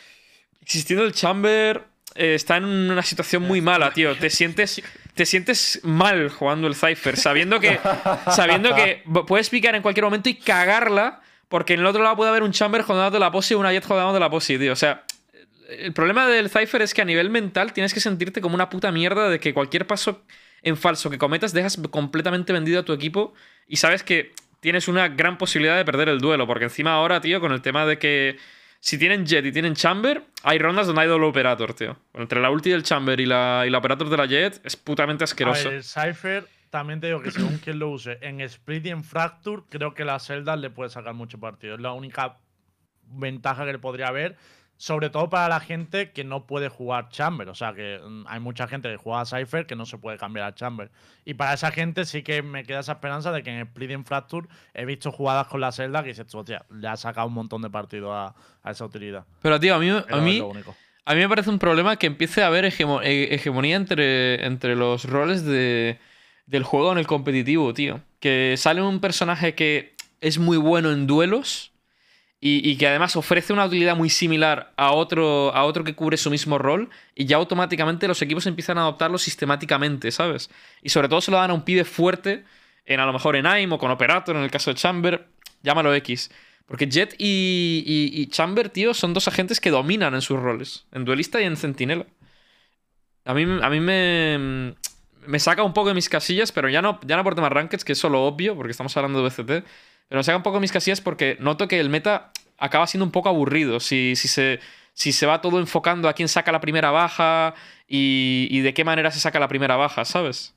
existiendo el Chamber, eh, está en una situación muy mala, tío. Te sientes, te sientes mal jugando el Cypher, sabiendo que, sabiendo que puedes picar en cualquier momento y cagarla, porque en el otro lado puede haber un Chamber jodándote la posi y una Jet jodándote la posi, tío. O sea, el problema del Cypher es que a nivel mental tienes que sentirte como una puta mierda de que cualquier paso en falso que cometas dejas completamente vendido a tu equipo y sabes que tienes una gran posibilidad de perder el duelo. Porque encima ahora, tío, con el tema de que, si tienen Jet y tienen Chamber, hay rondas donde hay doble operator, tío. Entre la ulti del Chamber y la, y la operator de la Jet es putamente asqueroso. el Cypher, también te digo que según quien lo use, en Split y en Fracture, creo que la Zelda le puede sacar mucho partido. Es la única ventaja que le podría haber sobre todo para la gente que no puede jugar Chamber. O sea, que mm, hay mucha gente que juega a Cypher que no se puede cambiar a Chamber. Y para esa gente sí que me queda esa esperanza de que en Split Fracture he visto jugadas con la Zelda que dices, hostia, le ha sacado un montón de partido a, esa utilidad. Pero, tío, a mí, a mí, a mí me parece un problema que empiece a haber eh, hegemonía entre, entre los roles de, del juego en el competitivo, tío. Que sale un personaje que es muy bueno en duelos y, que además ofrece una utilidad muy similar a otro, a otro que cubre su mismo rol y ya automáticamente los equipos empiezan a adoptarlo sistemáticamente, ¿sabes? Y sobre todo se lo dan a un pibe fuerte, en a lo mejor en AIM o con Operator, en el caso de Chamber, llámalo X. Porque Jet y, Chamber, tío, son dos agentes que dominan en sus roles, en duelista y en centinela. A mí, a mí me, me saca un poco de mis casillas, pero ya no, ya no por temas rankeds, que es solo obvio, porque estamos hablando de BCT. Pero me saca un poco mis casillas porque noto que el meta acaba siendo un poco aburrido. Si, si, se, si se va todo enfocando a quién saca la primera baja y, de qué manera se saca la primera baja, ¿sabes?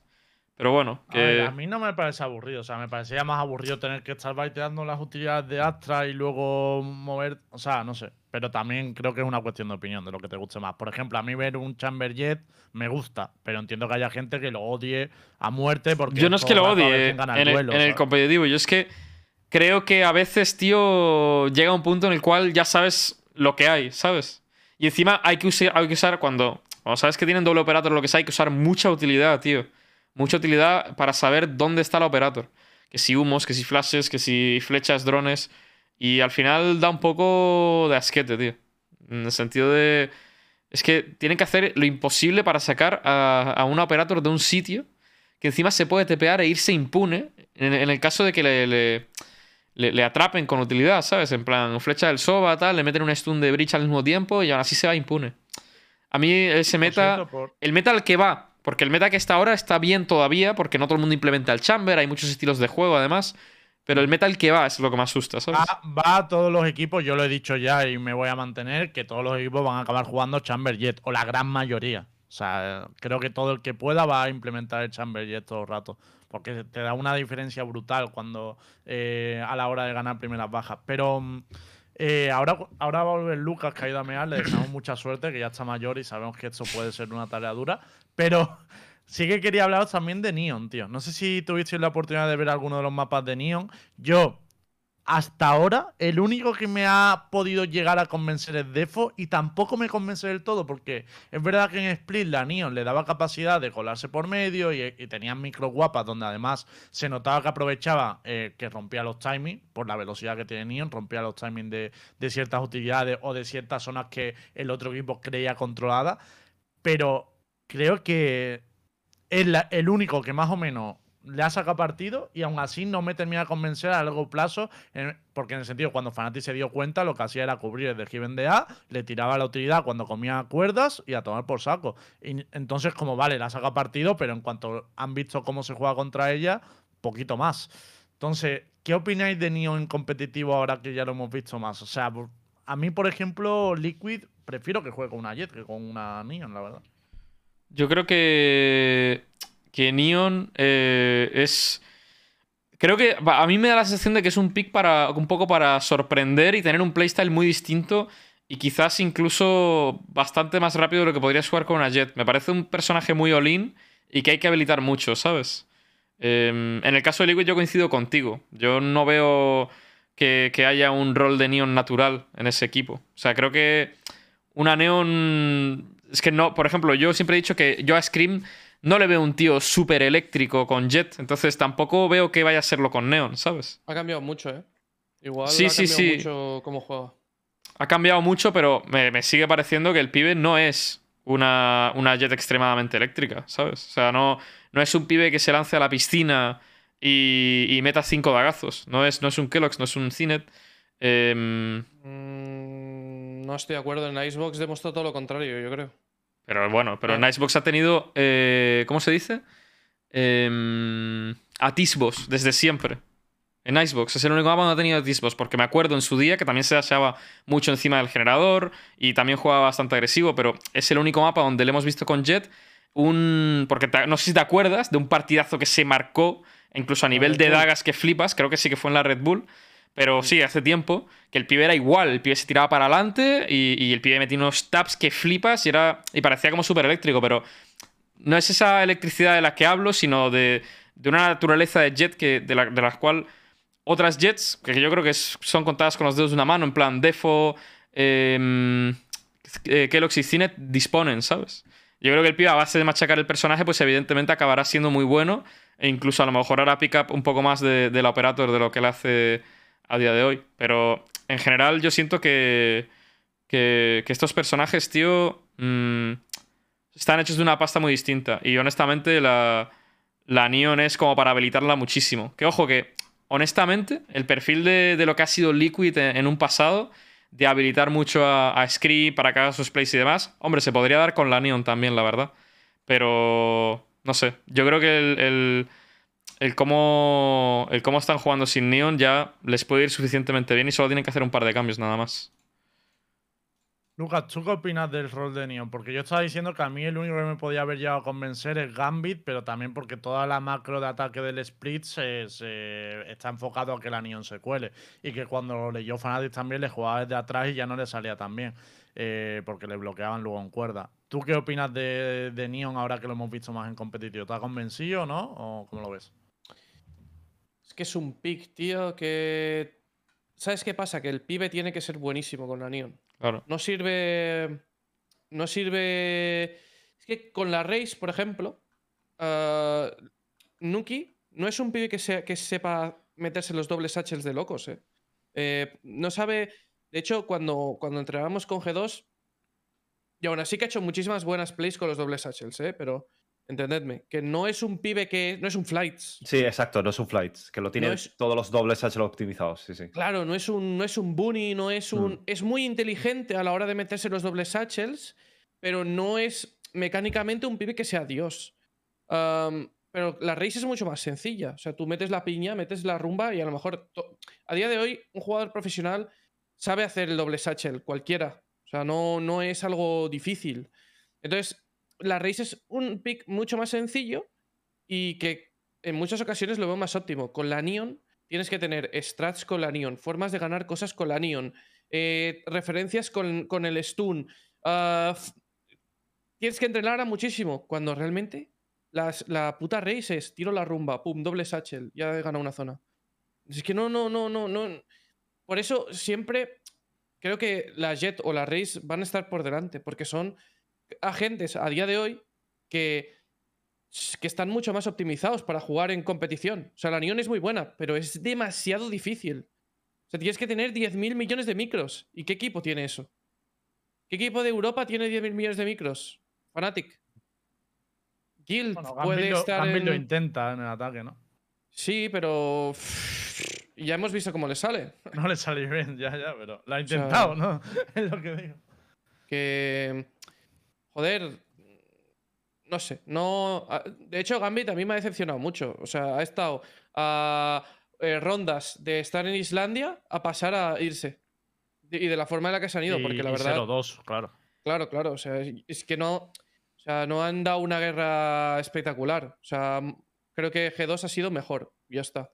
Pero bueno. A, mí no me parece aburrido. O sea, me parecía más aburrido tener que estar baiteando las utilidades de Astra y luego mover. O sea, no sé. Pero también creo que es una cuestión de opinión, de lo que te guste más. Por ejemplo, a mí ver un Chamber Jet me gusta, pero entiendo que haya gente que lo odie a muerte porque. Yo no es que lo odie en, el, en el competitivo. Yo es que creo que a veces, tío, llega un punto en el cual ya sabes lo que hay, ¿sabes? Y encima hay que usar, hay que usar cuando, cuando sabes que tienen doble operator lo que sea, hay que usar mucha utilidad, tío. Mucha utilidad para saber dónde está el operator. Que si humos, que si flashes, que si flechas, drones. Y al final da un poco de asquete, tío. En el sentido de. Es que tienen que hacer lo imposible para sacar a, un operator de un sitio que encima se puede tepear e irse impune. En, el caso de que le, atrapen con utilidad, ¿sabes? En plan, flecha del Soba, tal, le meten un stun de Breach al mismo tiempo y aún así se va impune. A mí ese meta. El meta al que va, porque el meta que está ahora está bien todavía, porque no todo el mundo implementa el chamber, hay muchos estilos de juego además. Pero el meta al que va es lo que más asusta, ¿sabes? Va, a todos los equipos, yo lo he dicho ya y me voy a mantener, que todos los equipos van a acabar jugando Chamber Jet, o la gran mayoría. O sea, creo que todo el que pueda va a implementar el Chamber Jet todo el rato porque te da una diferencia brutal cuando eh, a la hora de ganar primeras bajas. Pero mm, eh, ahora, ahora va a volver Lucas, que ha ido a mear, le deseamos mucha suerte, que ya está mayor y sabemos que esto puede ser una tarea dura. Pero sí que quería hablaros también de Neon, tío. No sé si tuvisteis la oportunidad de ver alguno de los mapas de Neon. Yo hasta ahora, el único que me ha podido llegar a convencer es Defo y tampoco me convence del todo porque es verdad que en Split la Neon le daba capacidad de colarse por medio y, tenían micro guapas donde además se notaba que aprovechaba eh, que rompía los timings por la velocidad que tiene Neon, rompía los timings de, ciertas utilidades o de ciertas zonas que el otro equipo creía controlada. Pero creo que es el único que más o menos le ha sacado partido y aún así no me termina de convencer a largo plazo, porque en el sentido, cuando Fanati se dio cuenta, lo que hacía era cubrir el de Given de A, le tiraba la utilidad cuando comía cuerdas y a tomar por saco. Entonces, como vale, le ha sacado partido, pero en cuanto han visto cómo se juega contra ella, poquito más. Entonces, ¿qué opináis de Neon competitivo ahora que ya lo hemos visto más? O sea, a mí, por ejemplo, Liquid, prefiero que juegue con una Jet que con una Neon, la verdad. Yo creo que que Neon eh, es... Creo que a mí me da la sensación de que es un pick para un poco para sorprender y tener un playstyle muy distinto y quizás incluso bastante más rápido de lo que podría jugar con una Jet. Me parece un personaje muy all-in y que hay que habilitar mucho, ¿sabes? Em, en el caso de Liquid yo coincido contigo. Yo no veo que, que, haya un rol de Neon natural en ese equipo. O sea, creo que una Neon... Es que no, por ejemplo, yo siempre he dicho que yo a Scream no le veo un tío súper eléctrico con Jet, entonces tampoco veo que vaya a serlo con Neon, ¿sabes? Ha cambiado mucho, ¿eh? Igual sí, ha sí, cambiado sí. mucho cómo juega. Ha cambiado mucho, pero me, sigue pareciendo que el pibe no es una, una, Jet extremadamente eléctrica, ¿sabes? O sea, no, no es un pibe que se lance a la piscina y, meta cinco dagazos. No es, no es un Kellogg's, no es un Cinet. Em, mm, no estoy de acuerdo. En Icebox demostró todo lo contrario, yo creo. Pero bueno, pero Nicebox ha tenido. Eh, ¿Cómo se dice? Eh, atisbos desde siempre. En Icebox. Es el único mapa donde ha tenido Icebox. Porque me acuerdo en su día que también se achaba mucho encima del generador y también jugaba bastante agresivo. Pero es el único mapa donde le hemos visto con Jet un. Porque no sé si te acuerdas de un partidazo que se marcó, incluso a nivel de dagas que flipas. Creo que sí que fue en la Red Bull. Pero sí, hace tiempo que el pibe era igual. El pibe se tiraba para adelante y, el pibe metía unos taps que flipas y, era, y parecía como súper eléctrico. Pero no es esa electricidad de la que hablo, sino de, una naturaleza de jet que, de, la, de las cual otras jets, que yo creo que son contadas con los dedos de una mano, en plan Defo, eh, Kellogg's y Cinet, disponen, ¿sabes? Yo creo que el pibe, a base de machacar el personaje, pues evidentemente acabará siendo muy bueno. E incluso a lo mejor hará pick up un poco más de, la operator de lo que él hace a día de hoy. Pero en general yo siento que, que, estos personajes, tío, mm, están hechos de una pasta muy distinta. Y honestamente la, la Neon es como para habilitarla muchísimo. Que ojo que, honestamente, el perfil de, lo que ha sido Liquid en, un pasado, de habilitar mucho a, a para que haga sus plays y demás, hombre, se podría dar con la Neon también, la verdad. Pero, no sé, yo creo que el cómo, el cómo están jugando sin Neon ya les puede ir suficientemente bien y solo tienen que hacer un par de cambios nada más. Lucas, ¿tú qué opinas del rol de Neon? Porque yo estaba diciendo que a mí el único que me podía haber llegado a convencer es Gambit, pero también porque toda la macro de ataque del split se, está enfocado a que la Neon se cuele. Y que cuando leyó Fnatic también le jugaba desde atrás y ya no le salía tan bien. Eh, porque le bloqueaban luego en cuerda. ¿Tú qué opinas de, de Neon ahora que lo hemos visto más en competitivo? ¿Te convencido o no? ¿O cómo lo ves? Que es un pick, tío, que... ¿Sabes qué pasa? Que el pibe tiene que ser buenísimo con la Neon. Claro. No sirve... No sirve... Es que con la Race, por ejemplo, uh, Nuki no es un pibe que, sea, que sepa meterse los dobles H's de locos, ¿eh? ¿eh? no sabe... De hecho, cuando, cuando entrenábamos con G2, y aún así que ha hecho muchísimas buenas plays con los dobles H's, ¿eh? Pero Entendedme, que no es un pibe que. No es un flights. Sí, exacto, no es un flights, que lo tiene todos los dobles HL optimizados, sí, sí. Claro, no es un, no es un bunny, no es un. Mm. Es muy inteligente a la hora de meterse los dobles HLs, pero no es mecánicamente un pibe que sea Dios. pero la race es mucho más sencilla. O sea, tú metes la piña, metes la rumba y a lo mejor. A día de hoy, un jugador profesional sabe hacer el doble satchel, cualquiera. O sea, no, no es algo difícil. Entonces, la race es un pick mucho más sencillo y que en muchas ocasiones lo veo más óptimo. Con la Neon tienes que tener strats con la Neon, formas de ganar cosas con la Neon, eh, referencias con, el stun. Ah, tienes que entrenar a muchísimo cuando realmente la puta race es tiro la rumba, pum, doble satchel, ya he ganado una zona. Es que no, no, no, no, no. Por eso siempre creo que la Jet o la Race van a estar por delante, porque son agentes a día de hoy que, que están mucho más optimizados para jugar en competición. O sea, la Neon es muy buena, pero es demasiado difícil. O sea, tienes que tener 10.000 millones de micros. ¿Y qué equipo tiene eso? ¿Qué equipo de Europa tiene 10.000 millones de micros? Fanatic. Guild puede estar. en... lo intenta en el ataque, ¿no? Sí, pero. ya hemos visto cómo le sale. No le sale bien, ya, ya, pero lo ha intentado, ¿no? es lo que digo. Que joder, no sé, no. De hecho, Gambit a mí me ha decepcionado mucho. O sea, ha estado a eh, rondas de estar en Islandia a pasar a irse. Y de la forma en la que se han ido, porque la verdad. 0-2, claro. Claro, claro. O sea, es que no. O sea, no han dado una guerra espectacular. O sea, creo que G2 ha sido mejor. Ya está.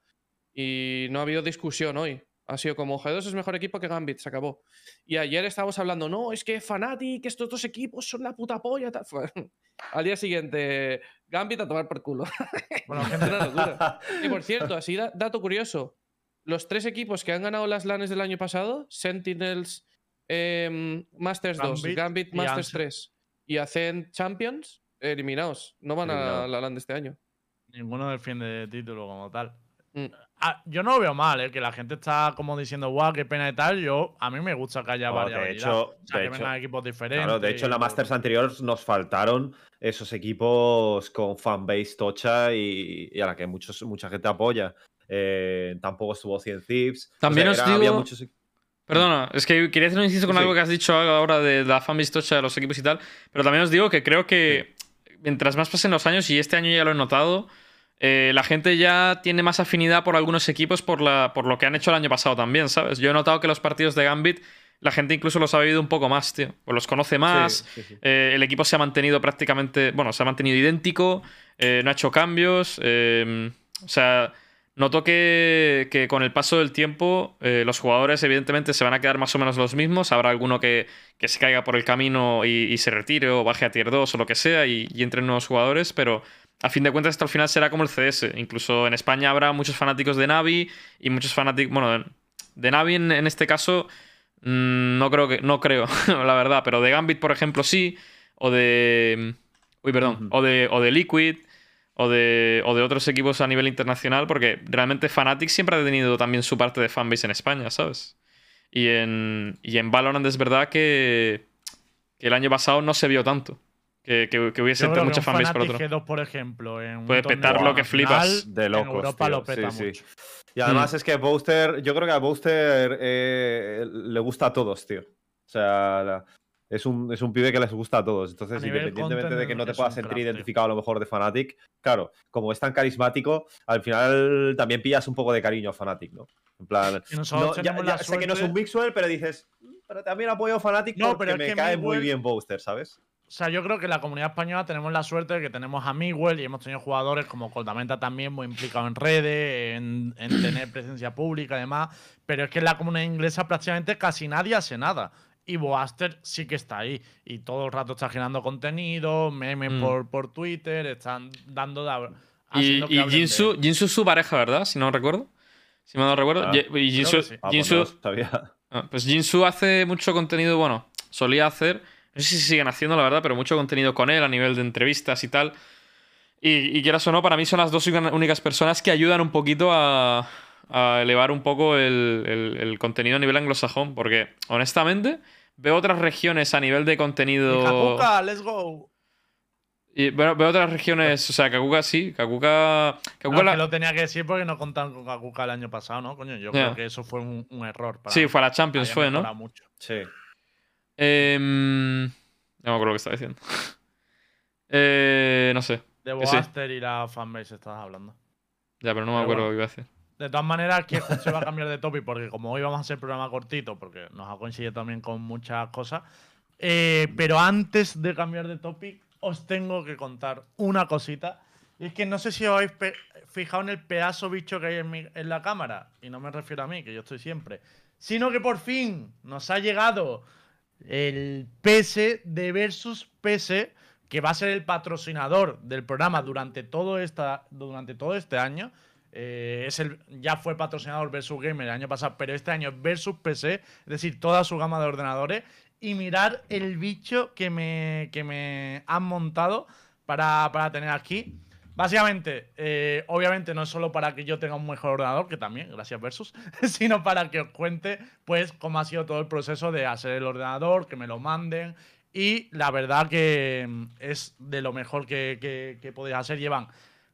Y no ha habido discusión hoy. Ha sido como G2 es mejor equipo que Gambit, se acabó. Y ayer estábamos hablando, no, es que Fnatic, estos dos equipos son la puta polla. Al día siguiente, Gambit a tomar por culo. Bueno, gente, una locura. Y por cierto, así dato curioso: los tres equipos que han ganado las LANes del año pasado, Sentinels, em, Masters 2, Gambit Masters 3 y Ascent Champions, eliminados. No van a la LAN de este año. Ninguno defiende título como tal. Mm. Ah, yo no lo veo mal, ¿eh? que la gente está como diciendo, guau, qué pena y tal. Yo, a mí me gusta que haya varias. De hecho, que vengan equipos diferentes. Claro, de hecho, en la Masters anterior nos faltaron esos equipos con fanbase tocha y, a la que muchos, mucha gente apoya. Eh, tampoco estuvo 100 Thieves. También os digo... Perdona, es que quería hacer un inciso con algo que has dicho ahora de la fanbase tocha de los equipos y tal. Pero también os digo que creo que mientras más pasen los años, y este año ya lo he notado eh, la gente ya tiene más afinidad por algunos equipos por, la, por lo que han hecho el año pasado también, ¿sabes? Yo he notado que los partidos de Gambit la gente incluso los ha vivido un poco más, tío. Pues los conoce más. Eh, el equipo se ha mantenido prácticamente. Bueno, se ha mantenido idéntico. Eh, no ha hecho cambios. o sea, noto que, que, con el paso del tiempo los jugadores, evidentemente, se van a quedar más o menos los mismos. Habrá alguno que, que se caiga por el camino y, se retire o baje a tier 2 o lo que sea y, y entren nuevos jugadores, pero a fin de cuentas esto al final será como el CS. Incluso en España habrá muchos fanáticos de Navi y muchos fanáticos, bueno, de Navi en, este caso mm, no creo que no creo, la verdad, pero de Gambit por ejemplo sí o de uy, perdón, o de o de Liquid o de, o de otros equipos a nivel internacional porque realmente Fnatic siempre ha tenido también su parte de fanbase en España, ¿sabes? Y en y en Valorant es verdad que que el año pasado no se vio tanto. Que, hubiese mucha fanbase por otro. G2, por ejemplo, en Puede petar lo que flipas. De locos. Europa lo peta mucho. Y además mm. es que Booster, yo creo que a Booster eh, le gusta a todos, tío. O sea, es un, es un pibe que les gusta a todos. Entonces, independientemente de que no te puedas sentir identificado a lo mejor de Fnatic, claro, como es tan carismático, al final también pillas un poco de cariño a Fnatic, ¿no? En plan, ya, sé que no es un Mixwell, pero dices, mm, pero también apoyo a Fnatic no, porque pero me cae muy bien Booster, ¿sabes? O sea, yo creo que en la comunidad española tenemos la suerte de que tenemos a Miguel y hemos tenido jugadores como Coldamenta también muy implicados en redes, en, tener presencia pública y demás. Pero es que en la comunidad inglesa prácticamente casi nadie hace nada. Y Boaster sí que está ahí. Y todo el rato está generando contenido, memes mm. por, por Twitter, están dando. y, y Jinsu, Jinsu es su pareja, ¿verdad? Si no recuerdo. Si me no recuerdo. Ah, y Jinsu. Ah, pues pues Jinsu hace mucho contenido, bueno, solía hacer no sé si siguen haciendo, la verdad, pero mucho contenido con él a nivel de entrevistas y tal. Y, quieras o no, para mí son las dos únicas personas que ayudan un poquito a, elevar un poco el, contenido a nivel anglosajón. Porque, honestamente, veo otras regiones a nivel de contenido. Kakuka, let's go. Y veo, otras regiones, o sea, Kakuka sí, Kakuka. Kakuka no, que lo tenía que decir porque no contaron con Kakuka el año pasado, ¿no? Coño, yo creo que eso fue un, error. sí, fue a la Champions, fue, ¿no? Mucho. Sí. Eh, no me acuerdo lo que estaba diciendo. eh, no sé. De Boaster y la fanbase estabas hablando. Ya, pero no me acuerdo lo que iba a decir. De todas maneras, que se va a cambiar de topic porque como hoy vamos a hacer programa cortito, porque nos ha coincidido también con muchas cosas. Eh, pero antes de cambiar de topic, os tengo que contar una cosita. Y es que no sé si os habéis fijado en el pedazo bicho que hay en, en la cámara. Y no me refiero a mí, que yo estoy siempre. Sino que por fin nos ha llegado el PS de Versus PS, que va a ser el patrocinador del programa durante todo, esta, durante todo este año. Eh, es el, ya fue patrocinador Versus Gamer el año pasado, pero este año Versus PC, es decir, toda su gama de ordenadores. Y mirar el bicho que me, que me han montado para, para tener aquí. Básicamente, eh, obviamente no es solo para que yo tenga un mejor ordenador, que también, gracias Versus, sino para que os cuente, pues, cómo ha sido todo el proceso de hacer el ordenador, que me lo manden. Y la verdad que mm, es de lo mejor que, podéis hacer. Llevan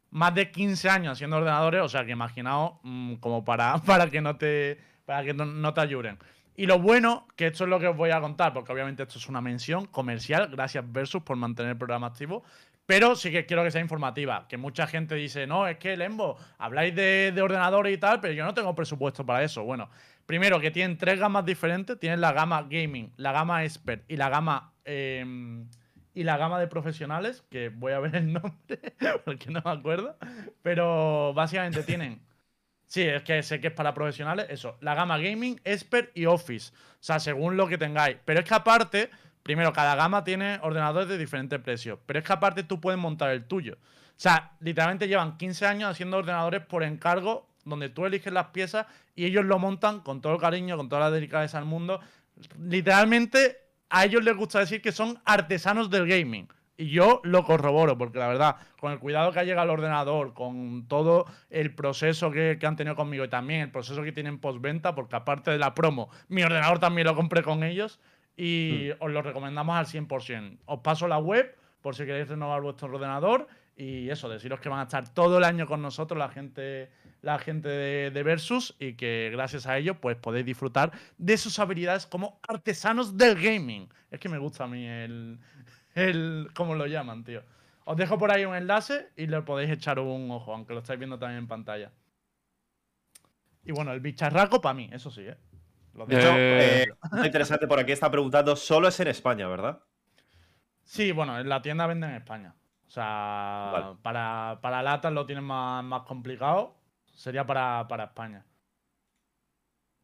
más de 15 años haciendo ordenadores, o sea que imaginaos mm, como para, para que no te, para que no, te ayuden. Y lo bueno, que esto es lo que os voy a contar, porque obviamente esto es una mención comercial, gracias Versus por mantener el programa activo, pero sí que quiero que sea informativa. Que mucha gente dice, no, es que Lembo, habláis de, ordenadores y tal, pero yo no tengo presupuesto para eso. Bueno, primero que tienen tres gamas diferentes. Tienen la gama gaming, la gama expert y la gama... Em, y la gama de profesionales, que voy a ver el nombre porque no me acuerdo. Pero básicamente tienen... Sí, es que sé que es para profesionales. Eso, la gama gaming, expert y office. O sea, según lo que tengáis. Pero es que aparte Primero, cada gama tiene ordenadores de diferentes precios, pero es que aparte tú puedes montar el tuyo. O sea, literalmente llevan 15 años haciendo ordenadores por encargo, donde tú eliges las piezas y ellos lo montan con todo el cariño, con toda la delicadeza del mundo. Literalmente, a ellos les gusta decir que son artesanos del gaming. Y yo lo corroboro, porque la verdad, con el cuidado que ha llegado al ordenador, con todo el proceso que, que han tenido conmigo y también el proceso que tienen postventa, porque aparte de la promo, mi ordenador también lo compré con ellos y hmm. os lo recomendamos al 100%. Os paso la web por si queréis renovar vuestro ordenador y eso, deciros que van a estar todo el año con nosotros la gente, la gente de, Versus y que gracias a ello pues podéis disfrutar de sus habilidades como artesanos del gaming. Es que me gusta a mí el, el ¿cómo lo llaman, tío? Os dejo por ahí un enlace y le podéis echar un ojo, aunque lo estáis viendo también en pantalla. Y bueno, el bicharraco para mí, eso sí, ¿eh? Lo de eh, interesante por aquí está preguntando, solo es en España, ¿verdad? Sí, bueno, en la tienda venden en España. O sea, para, para latas lo tienen más, más complicado. Sería para, para España.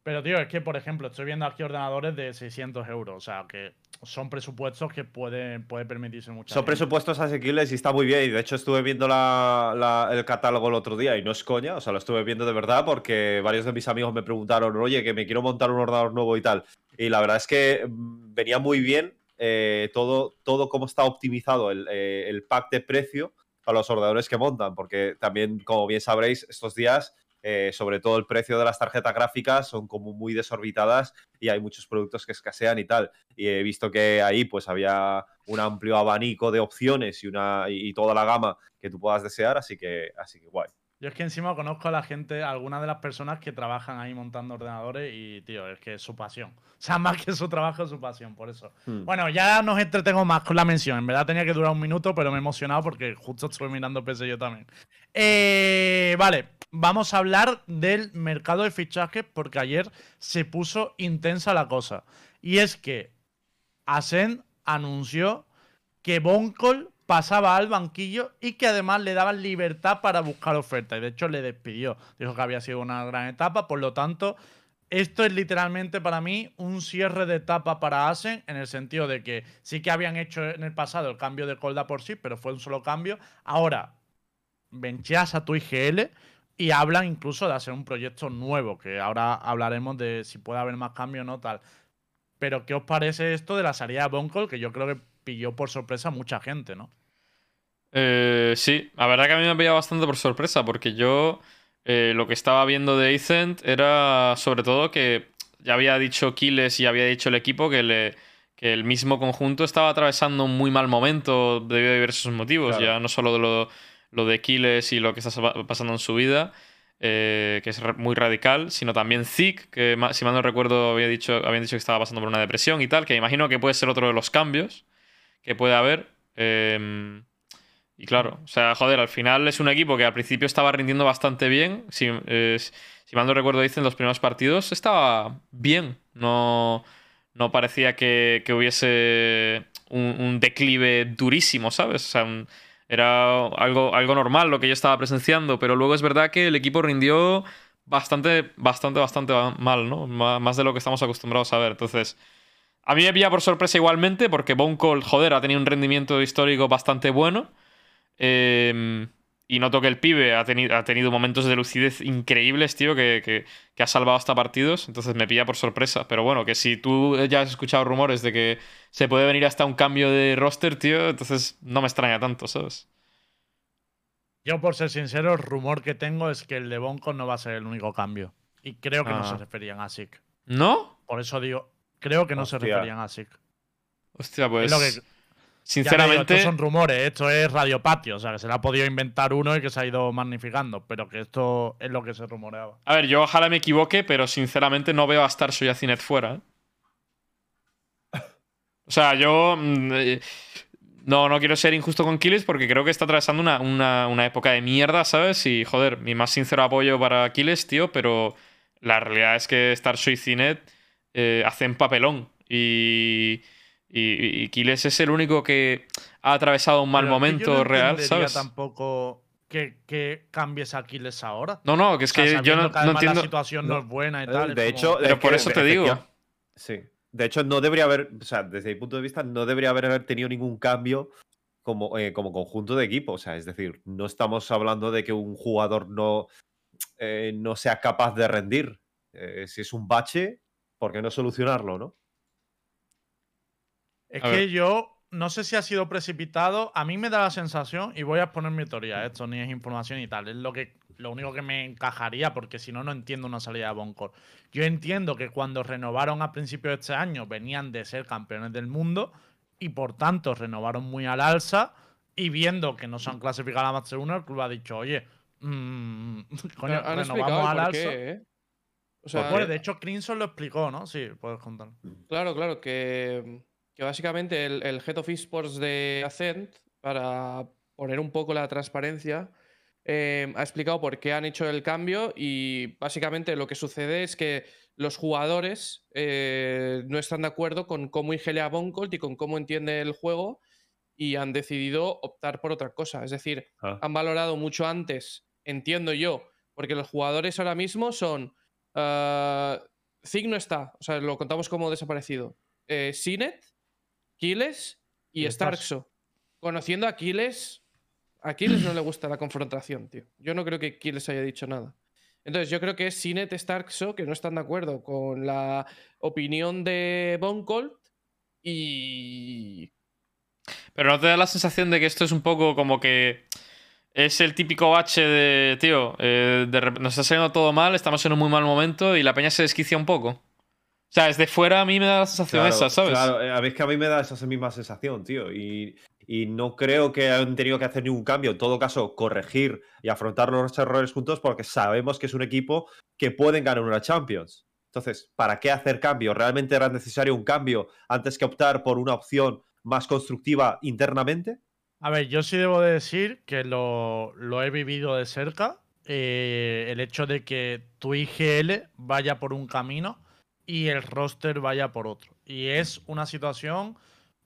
Pero, tío, es que, por ejemplo, estoy viendo aquí ordenadores de 600 euros. O sea, que son presupuestos que pueden puede permitirse mucho. Son presupuestos asequibles y está muy bien. Y de hecho, estuve viendo el catálogo el otro día y no es coña. O sea, lo estuve viendo de verdad porque varios de mis amigos me preguntaron, oye, que me quiero montar un ordenador nuevo y tal. Y la verdad es que mm, venía muy bien eh, todo, todo cómo está optimizado el, eh, el pack de precio para los ordenadores que montan. Porque también, como bien sabréis, estos días eh, sobre todo el precio de las tarjetas gráficas son como muy desorbitadas y hay muchos productos que escasean y tal. Y he visto que ahí pues había un amplio abanico de opciones y, una, y toda la gama que tú puedas desear, así que, así que guay. Yo es que encima conozco a la gente, a algunas de las personas que trabajan ahí montando ordenadores y, tío, es que es su pasión. O sea, más que su trabajo, es su pasión, por eso. Hmm. Bueno, ya nos entretengo más con la mención. En verdad tenía que durar un minuto, pero me he emocionado porque justo estoy mirando PC yo también. Eh, vale, vamos a hablar del mercado de fichajes porque ayer se puso intensa la cosa. Y es que Asen anunció que Boncol pasaba al banquillo y que además le daban libertad para buscar ofertas. Y de hecho le despidió. Dijo que había sido una gran etapa. Por lo tanto, esto es literalmente para mí un cierre de etapa para Asen en el sentido de que sí que habían hecho en el pasado el cambio de colda por sí, pero fue un solo cambio. Ahora, bencheas a tu IGL y hablan incluso de hacer un proyecto nuevo, que ahora hablaremos de si puede haber más cambio o no tal. Pero, ¿qué os parece esto de la salida de Boncol? Que yo creo que pilló por sorpresa a mucha gente, ¿no? Eh, sí, la verdad que a mí me ha pillado bastante por sorpresa, porque yo eh, lo que estaba viendo de Icent era sobre todo que ya había dicho Kiles y había dicho el equipo que, le, que el mismo conjunto estaba atravesando un muy mal momento debido a diversos motivos, ya no solo de lo, lo de Kiles y lo que está pasando en su vida. Eh, que es muy radical, sino también Zeke, que si mal no recuerdo había dicho, habían dicho que estaba pasando por una depresión y tal, que imagino que puede ser otro de los cambios que puede haber. Eh, y claro, o sea, joder, al final es un equipo que al principio estaba rindiendo bastante bien. Si, si mal no recuerdo, dicen los primeros partidos, estaba bien. No, no parecía que, hubiese un, declive durísimo, ¿sabes? O sea, era algo, algo normal lo que yo estaba presenciando, pero luego es verdad que el equipo rindió bastante, bastante, bastante mal, ¿no? Más de lo que estamos acostumbrados a ver. Entonces, a mí me pilla por sorpresa igualmente, porque Bone Cold, joder, ha tenido un rendimiento histórico bastante bueno. Em, y noto que el pibe ha, tenido, ha tenido momentos de lucidez increíbles, tío, que, ha salvado hasta partidos. Entonces me pilla por sorpresa. Pero bueno, que si tú ya has escuchado rumores de que se puede venir hasta un cambio de roster, tío, entonces no me extraña tanto, ¿sabes? Yo, por ser sincero, el rumor que tengo es que el de Bonco no va a ser el único cambio. Y creo que no se ah. referían a SIC. ¿No? Por eso digo, creo que no se referían a SIC. Hostia, pues. Sinceramente. estos son rumores, esto es radiopatio, o sea, que se le ha podido inventar uno y que se ha ido magnificando, pero que esto es lo que se rumoreaba. A ver, yo ojalá me equivoque, pero sinceramente no veo a Starso y a Cinet fuera. ¿eh? O sea, yo. Mm, eh, no, no quiero ser injusto con Kiles porque creo que está atravesando una, época de mierda, ¿sabes? Y joder, mi más sincero apoyo para Kiles, tío, pero la realidad es que Starso y Cinet eh, hacen papelón. Y. Y, Kiles es el único que ha atravesado un mal momento no real, ¿sabes? tampoco que, que, cambies a Aquiles ahora. No, no, que es que yo no, entiendo. La situación no, es buena y tal. De hecho, pero por eso te digo. Sí. De hecho, no debería haber, o sea, desde mi punto de vista, no debería haber tenido ningún cambio como, eh, como conjunto de equipo. O sea, es decir, no estamos hablando de que un jugador no, eh, no sea capaz de rendir. Eh, si es un bache, ¿por qué no solucionarlo, no? Es que yo no sé si ha sido precipitado. A mí me da la sensación, y voy a exponer mi teoría, esto ni es información y tal, es lo, que, lo único que me encajaría, porque si no, no entiendo una salida de Boncor. Yo entiendo que cuando renovaron a principios de este año venían de ser campeones del mundo y por tanto renovaron muy al alza. Y viendo que no se han clasificado a la Master 1, el club ha dicho, oye, mmm, coño, renovamos al alza. ¿eh? O sea, pues, de hecho, Crimson lo explicó, ¿no? Sí, puedes contar. Claro, claro, que que básicamente el, Head of Esports de Ascent, para poner un poco la transparencia, eh, ha explicado por qué han hecho el cambio y básicamente lo que sucede es que los jugadores eh, no están de acuerdo con cómo ingelea Boncolt y con cómo entiende el juego y han decidido optar por otra cosa. Es decir, Ah. han valorado mucho antes, entiendo yo, porque los jugadores ahora mismo son... ah, Zig no está, o sea, lo contamos como desaparecido. Eh, Sinet, Kiles y Y Starks. Starkso. Conociendo a Aquiles, a Aquiles no le gusta la confrontación, tío. Yo no creo que Aquiles haya dicho nada. Entonces, yo creo que es Sinet Starkso que no están de acuerdo con la opinión de Boncolt y. Pero no te da la sensación de que esto es un poco como que es el típico bache de, tío, eh, de nos está saliendo todo mal, estamos en un muy mal momento y la peña se desquicia un poco. O sea, desde fuera a mí me da la sensación Claro, esa, ¿sabes? Claro, eh, a mí es que a mí me da esa misma sensación, tío. Y, y no creo que hayan tenido que hacer ningún cambio. En todo caso, corregir y afrontar los errores juntos porque sabemos que es un equipo que pueden ganar una Champions. Entonces, ¿para qué hacer cambio? ¿Realmente era necesario un cambio antes que optar por una opción más constructiva internamente? A ver, yo sí debo de decir que lo, lo he vivido de cerca. eh, el hecho de que tu IGL vaya por un camino y el roster vaya por otro. Y es una situación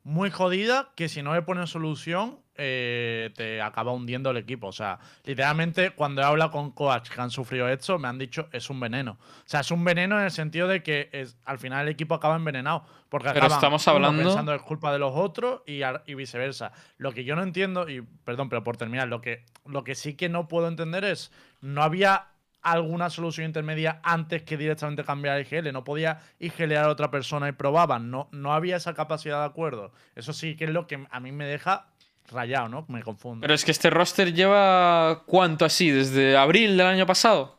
muy jodida que si no le ponen solución eh, te acaba hundiendo el equipo. O sea, literalmente cuando he hablado con coach que han sufrido esto, me han dicho es un veneno. O sea, es un veneno en el sentido de que es, al final el equipo acaba envenenado. Porque Pero acaban estamos hablando- pensando es culpa de los otros y, y viceversa. Lo que yo no entiendo, y perdón, pero por terminar, lo que, lo que sí que no puedo entender es, no había alguna solución intermedia antes que directamente cambiar el IGL. No podía IGLear a otra persona y probaban. No, no había esa capacidad de acuerdo. Eso sí que es lo que a mí me deja rayado, ¿no? Me confundo. Pero es que este roster lleva cuánto así, desde abril del año pasado.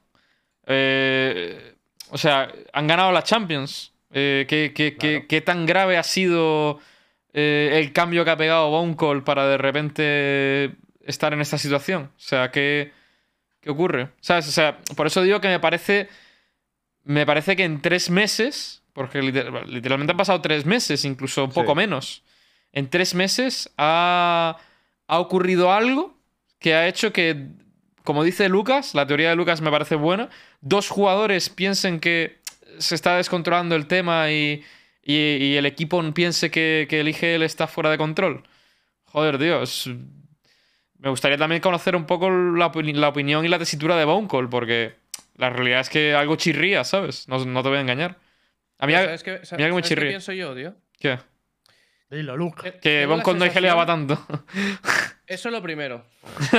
Eh, o sea, han ganado la Champions. Eh, ¿qué, qué- qué- Claro. qué tan grave ha sido eh, el cambio que ha pegado Bonecall para de repente estar en esta situación? O sea, ¿qué, qué ocurre? ¿Sabes? O sea, por eso digo que me parece. Me parece que en tres meses. Porque liter- literalmente han pasado tres meses, incluso un poco Sí. menos. En tres meses ha, ha ocurrido algo que ha hecho que, como dice Lucas, la teoría de Lucas me parece buena, dos jugadores piensen que se está descontrolando el tema y, y- y el equipo piense que, que el IGL está fuera de control. Joder, Dios. Me gustaría también conocer un poco la, opini- la opinión y la tesitura de Bonecall, porque la realidad es que algo chirría, ¿sabes? No, no te voy a engañar. A mí, ¿Sabes qué, sa- mira que me sabes qué chirría. pienso yo, tío? ¿qué? Dilo, Luke. Que- Que Bonecall no sensación- IGLeaba tanto. Eso es lo primero.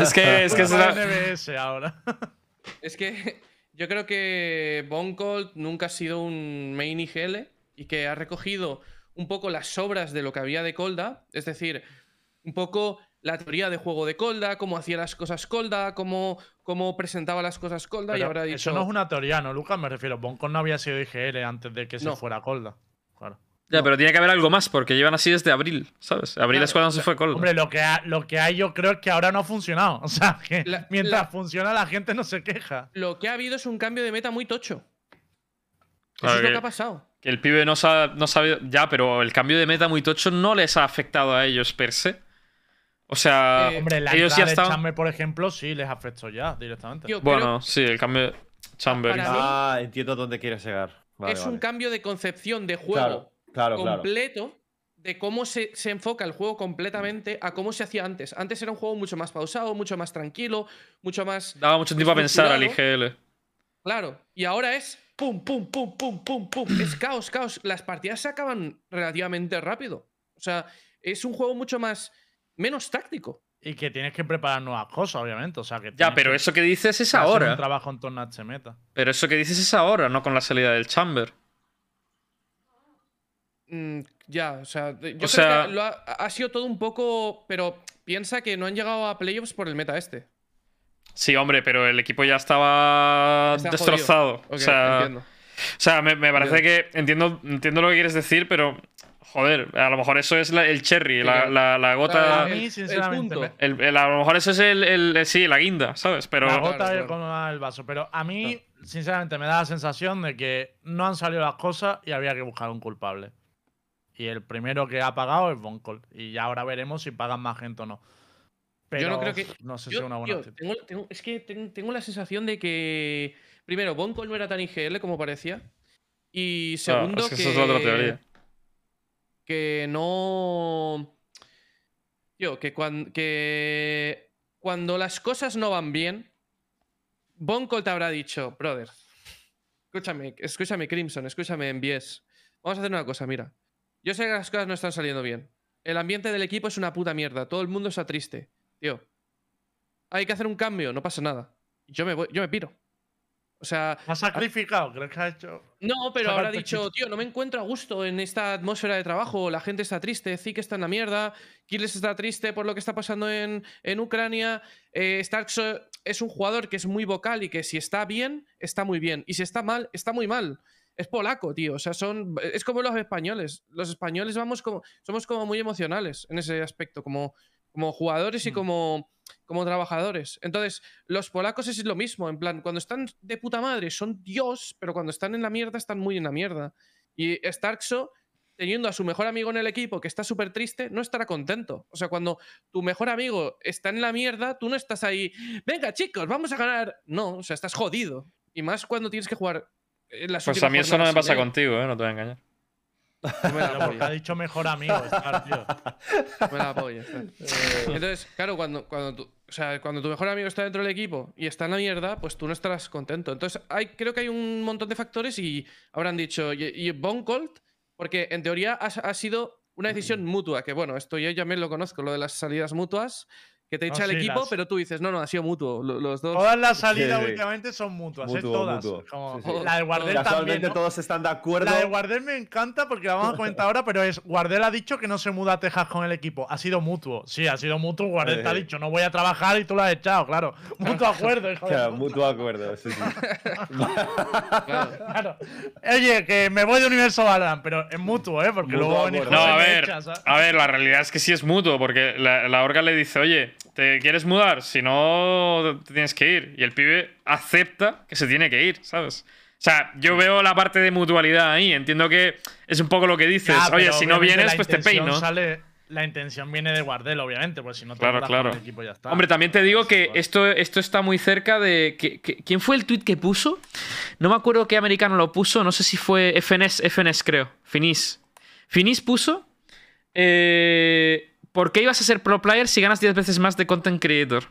es que, es que es la- NBS ahora. Es que yo creo que Boncolt nunca ha sido un main IGL y que ha recogido un poco las sobras de lo que había de Colda, es decir, un poco la teoría de juego de Colda, cómo hacía las cosas Colda, cómo, cómo presentaba las cosas Colda y Pero ahora ha dicho... Eso no es una teoría, ¿no, Lucas? Me refiero. Boncon no había sido IGL antes de que se fuera Colda. Claro. Ya, pero tiene que haber algo más, porque llevan así desde abril, ¿sabes? Abril Claro, es cuando se fue Colda. Hombre, lo que, ha- lo que hay yo creo es que ahora no ha funcionado. O sea, que La- mientras la- funciona la gente no se queja. Lo que ha habido es un cambio de meta muy tocho. Eso es lo que- que ha pasado. Que el pibe no sabe, no sabe. Ya, pero el cambio de meta muy tocho no les ha afectado a ellos per se. O sea, Eh, Hombre, la ellos ya estaban. Chamber, por ejemplo, sí les afectó ya directamente. Creo- Bueno, sí, el cambio de Chamber. Mí- Ah, entiendo dónde quieres llegar. Vale, es vale. un cambio de concepción de juego Claro, claro, claro. completo de cómo se, se enfoca el juego completamente a cómo se hacía antes. Antes era un juego mucho más pausado, mucho más tranquilo, mucho más. Daba mucho tiempo a pensar al. IGL. Claro. Y ahora es pum, pum, pum, pum, pum, pum. Es caos, caos. Las partidas se acaban relativamente rápido. O sea, es un juego mucho más. Menos táctico. Y que tienes que preparar nuevas cosas, obviamente. O sea, que Ya, pero que eso que dices es hacer ahora. un trabajo en torno a este meta. Pero eso que dices es ahora, no con la salida del Chamber. Mm, ya, o sea, yo creo sea- que lo ha, ha sido todo un poco. Pero piensa que no han llegado a playoffs por el meta este. Sí, hombre, pero el equipo ya estaba Está destrozado. o sea, entiendo. O sea, me, me parece que entiendo, entiendo lo que quieres decir, pero joder, a lo mejor eso es la- el cherry, Sí, la, la- la A gota. el- mí, el sinceramente, el- el- a lo mejor eso es el, el- el- sí, la guinda, ¿sabes? Pero la gota colmo del vaso. Pero a mí, sinceramente, me da la sensación de que no han salido las cosas y había que buscar un culpable. Y el primero que ha pagado es Boncol. Y ya ahora veremos si pagan más gente o no. Pero yo no creo que. No sé yo, si es una buena tío, opción. tengo, tengo- es que ten- tengo la sensación de que. Primero, Boncol no era tan IGL como parecía. Y segundo, es que que. eso es otra teoría. Que no. Tío, que, que cuando las cosas no van bien, Boncol te habrá dicho, brother. Escúchame, escúchame, Crimson, escúchame, MBS. Vamos a hacer una cosa, mira. Yo sé que las cosas no están saliendo bien. El ambiente del equipo es una puta mierda. Todo el mundo está triste. Tío. Hay que hacer un cambio, no pasa nada. Yo me voy, yo me piro. O sea, ¿Ha sacrificado? ¿Crees que ha hecho.? no, pero habrá el dicho, tío, no me encuentro a gusto en esta atmósfera de trabajo. La gente está triste, Zeke está en la mierda, Killes está triste por lo que está pasando en, en Ucrania. Eh, Starks eh, es un jugador que es muy vocal y que si está bien, está muy bien. Y si está mal, está muy mal. Es polaco, tío. O sea, son. Es como los españoles. Los españoles vamos como. Somos como muy emocionales en ese aspecto, como, como jugadores y Mm. como, como trabajadores. Entonces, los polacos es lo mismo. En plan, cuando están de puta madre, son Dios, pero cuando están en la mierda, están muy en la mierda. Y Starkso, teniendo a su mejor amigo en el equipo que está súper triste, no estará contento. O sea, cuando tu mejor amigo está en la mierda, tú no estás ahí, venga chicos, vamos a ganar. No, o sea, estás jodido. Y más cuando tienes que jugar en las Pues a mí eso no me pasa contigo, ¿eh? No te voy a engañar. Me la Pero porque ha dicho mejor amigo, Star, tío. me la polla, está. Entonces, claro, cuando, cuando, tu, o sea, cuando tu mejor amigo está dentro del equipo y está en la mierda, pues tú no estarás contento. Entonces, hay, creo que hay un montón de factores y habrán dicho, y, y Von Colt, porque en teoría ha, ha sido una decisión mutua, que bueno, esto yo ya me lo conozco, lo de las salidas mutuas, que te No, echa el sí, equipo, las- pero tú dices, no, no, ha sido mutuo, lo- los dos. Todas las salidas Sí, sí. últimamente son mutuas, ¿eh? Mutuo, Todas. mutuo. Como- Sí, sí. La de Guardel también. ¿no? todos están de acuerdo. La de Guardel me encanta porque la vamos a comentar ahora, pero es Guardel ha dicho que no se muda a Texas con el equipo. Ha sido mutuo. Sí, ha sido mutuo. Guardel te ha dicho, no voy a trabajar y tú lo has echado, claro. Mutuo acuerdo, hijo de Claro, puta. mutuo acuerdo, sí, sí. Claro. Claro. Oye, que me voy de Universo Valorant, pero es mutuo, ¿eh? Porque Mutuo luego. No, a el ver, a ver, la realidad es que sí es mutuo, porque la, la orga le dice, oye, ¿te quieres mudar? Si no, te tienes que ir. Y el pibe acepta que se tiene que ir, ¿sabes? O sea, yo veo la parte de mutualidad ahí. Entiendo que es un poco lo que dices. Ya, oye, si no vienes, pues te peino. sale- la intención viene de Guardel, obviamente, pues si no te Claro, con claro. el equipo ya está. Hombre, también te digo que esto, esto está muy cerca de. que- que- ¿Quién fue el tweet que puso? No me acuerdo qué americano lo puso. No sé si fue FNS, FNS creo. Finis. Finis puso. eh, ¿Por qué ibas a ser pro player si ganas 10 veces más de content creator?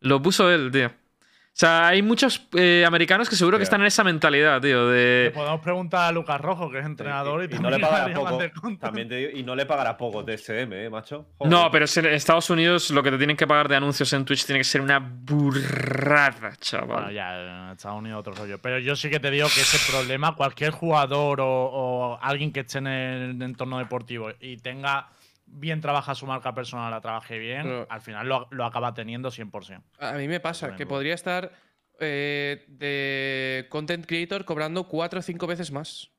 Lo puso él, tío. O sea, hay muchos eh, americanos que seguro que están en esa mentalidad, tío. Le De. podemos preguntar a Lucas Rojo, que es entrenador, y, y, y no le pagará poco. de content. También te digo, y no le pagará poco TSM, ¿eh, macho? Joder. No, pero en Estados Unidos lo que te tienen que pagar de anuncios en Twitch tiene que ser una burrada, chaval. Bueno, ya, en Estados Unidos otro rollo. Pero yo sí que te digo que ese problema, cualquier jugador o, o alguien que esté en el entorno deportivo y tenga bien trabaja su marca personal, la trabaje bien, Pero- al final lo, lo acaba teniendo 100%. A mí me pasa que podría estar eh, de content creator cobrando cuatro o cinco veces más.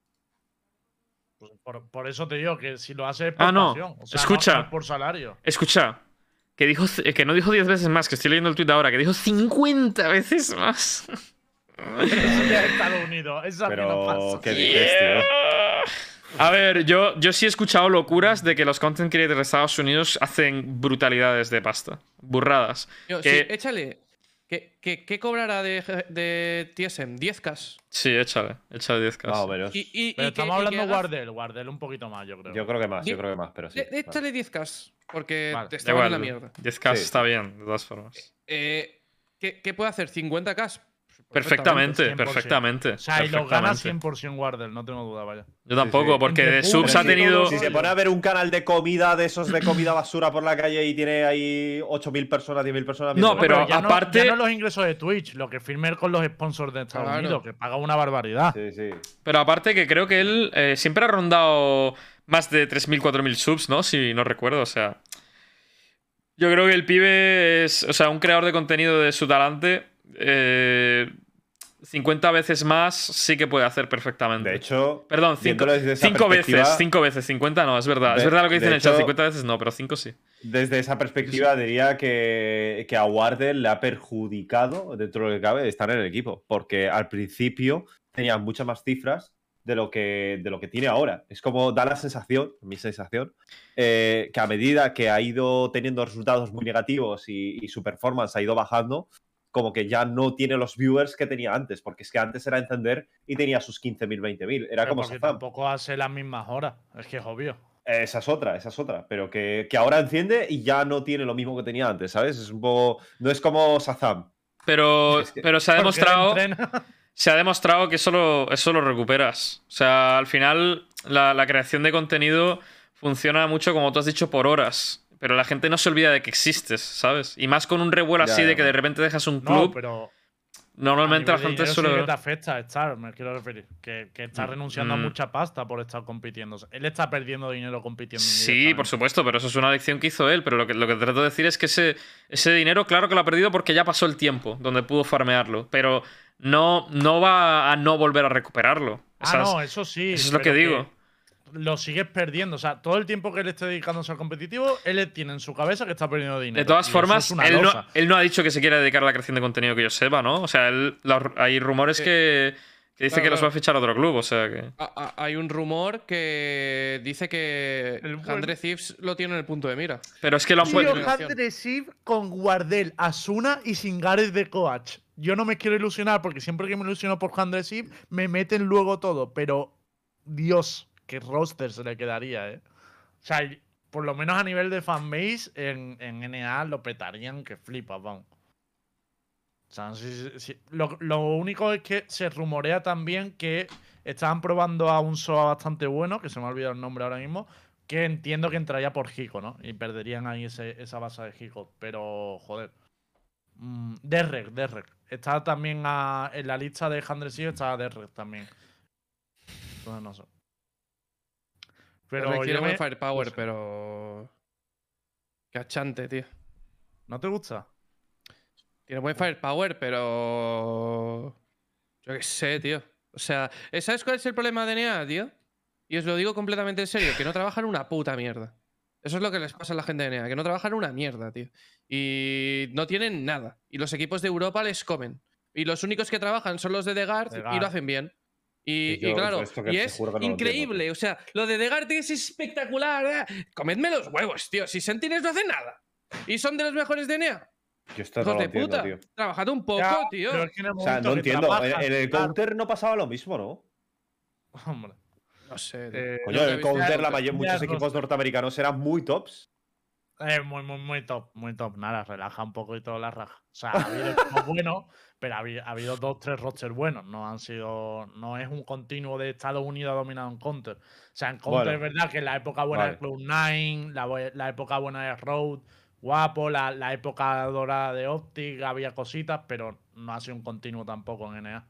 Pues Por, por eso te digo que si lo haces por Ah, no. pasión, o sea, Escucha. no- no es por salario. Escucha, que, dijo, que no dijo 10 veces más, que estoy leyendo el tweet ahora, que dijo 50 veces más. Eso ya es Estados Unidos, eso aquí no Pero, pasa. ¿qué dices, tío? A ver, yo, yo sí he escuchado locuras de que los content creators de Estados Unidos hacen brutalidades de pasta. Burradas. Yo, Que- sí, échale. ¿Qué, qué, qué cobrará de, de TSM? 10k. Sí, échale, échale 10 Más o casos. menos. Y, y- Pero y que- estamos que hablando haga- Guardel, Guardel un poquito más, yo creo. Yo creo que más, yo creo que más, pero sí. de- de- Échale 10k. Porque Vale, te estaban en la mierda. 10 casos Sí. está bien, de todas formas. Eh, ¿qué, qué puede hacer? ¿50k? Perfectamente, 100%. perfectamente. o sea, y lo gana perfectamente. 100% Guardel, no tengo duda, vaya. Yo tampoco, sí. porque de subs ha tenido. Si se pone a ver un canal de comida de esos de comida basura por la calle y tiene ahí 8.000 personas, 10.000 personas. No, pero ya no- aparte- ya no los ingresos de Twitch, lo que firme él con los sponsors de Estados Claro. Unidos, que paga una barbaridad. Sí, sí. Pero aparte que creo que él eh, siempre ha rondado más de 3.000, 4.000 subs, ¿no? Si no recuerdo, o sea... Yo creo que el pibe es, o sea, un creador de contenido de su talante. Eh, 50 veces más sí que puede hacer perfectamente. De hecho, Perdón, 5 viéndolo desde esa veces, perspectiva- 5 veces, 50 no, es verdad. es verdad lo que dice de en el chat, hecho- 50 veces no, pero 5 sí. Desde esa perspectiva diría que, que a Wardell le ha perjudicado, dentro de lo que cabe, estar en el equipo. Porque al principio tenía muchas más cifras de lo que, de lo que tiene ahora. Es como da la sensación, mi sensación, eh, que a medida que ha ido teniendo resultados muy negativos y, y, su performance ha ido bajando, como que ya no tiene los viewers que tenía antes, porque es que antes era encender y tenía sus 15.000, 20.000. Era como Shazam. tampoco hace las mismas horas, es que es obvio. Esa es otra, esa es otra. Pero que, que, ahora enciende y ya no tiene lo mismo que tenía antes, ¿sabes? Es un poco. No es como Sazam. Pero, es que... pero se ha demostrado. Se ha demostrado que solo, eso lo recuperas. O sea, al final, la, la creación de contenido funciona mucho, como tú has dicho, por horas. Pero la gente no se olvida de que existes, ¿sabes? Y más con un revuelo así de que de repente dejas un club. No, pero. Normalmente la gente suele. Sí que te afecta estar, me quiero referir. Que, que está renunciando mm. a mucha pasta por estar compitiendo. Él está perdiendo dinero compitiendo. Sí, por supuesto, pero eso es una adicción que hizo él. Pero lo que, lo que trato de decir es que ese, ese dinero, claro que lo ha perdido porque ya pasó el tiempo donde pudo farmearlo. Pero no, no va a no volver a recuperarlo. Ah, no, eso sí. Eso es lo que digo lo sigues perdiendo. O sea, todo el tiempo que él esté dedicándose al competitivo, él tiene en su cabeza que está perdiendo dinero. De todas formas, él no, él no, ha dicho que se quiere dedicar a la creación de contenido que yo sepa, ¿no? O sea, él, hay rumores que, que, dice claro, que los va a fichar a otro club, o sea que. Hay un rumor que dice que Andre Thieves lo tiene en el punto de mira. Pero es que lo han puesto. Con Guardel, Asuna y Singares de coach. Yo no me quiero ilusionar porque siempre que me ilusiono por Andre Thieves me meten luego todo, pero Dios qué roster se le quedaría, ¿eh? O sea, por lo menos a nivel de fanbase, en, en NA lo petarían que flipa, vamos. O sea, Lo, lo, único es que se rumorea también que estaban probando a un SOA bastante bueno, que se me ha olvidado el nombre ahora mismo, que entiendo que entraría por Hiko, ¿no? Y perderían ahí ese, esa base de Hiko. Pero, joder. Mm, Derrek, Derrek. Está también en la lista de Handresio, está Derrek también. Entonces, no sé. Pero quiero me... Firepower, pero. Cachante, tío. ¿No te gusta? Tiene buen Firepower, pero. Yo qué sé, tío. O sea, ¿sabes cuál es el problema de NEA, tío? Y os lo digo completamente en serio, que no trabajan una puta mierda. Eso es lo que les pasa a la gente de NEA, que no trabajan una mierda, tío. Y no tienen nada. Y los equipos de Europa les comen. Y los únicos que trabajan son los de Degard y lo hacen bien. Y, claro, y es increíble. o sea, lo de Degarte es espectacular. ¿eh? Comedme los huevos, tío. Si Sentinels no hacen nada. Y son de los mejores de NEA. Yo esto no lo entiendo, puta. tío. Trabajad un poco, tío. o sea, no entiendo. en, el counter no pasaba lo mismo, ¿no? Hombre. No sé. Eh, Coño, en el counter, la mayor, muchos equipos norteamericanos eran muy tops. Eh, muy, muy, muy top, muy top. Nada, relaja un poco y todo la raja. O sea, ha habido buenos, pero ha habido, ha habido, dos, tres rosters buenos. No han sido. No es un continuo de Estados Unidos dominado en Counter. O sea, en Counter es verdad que en la época buena vale. de Cloud9, la, la, época buena de Road, guapo, la, la, época dorada de Optic, había cositas, pero no ha sido un continuo tampoco en NA.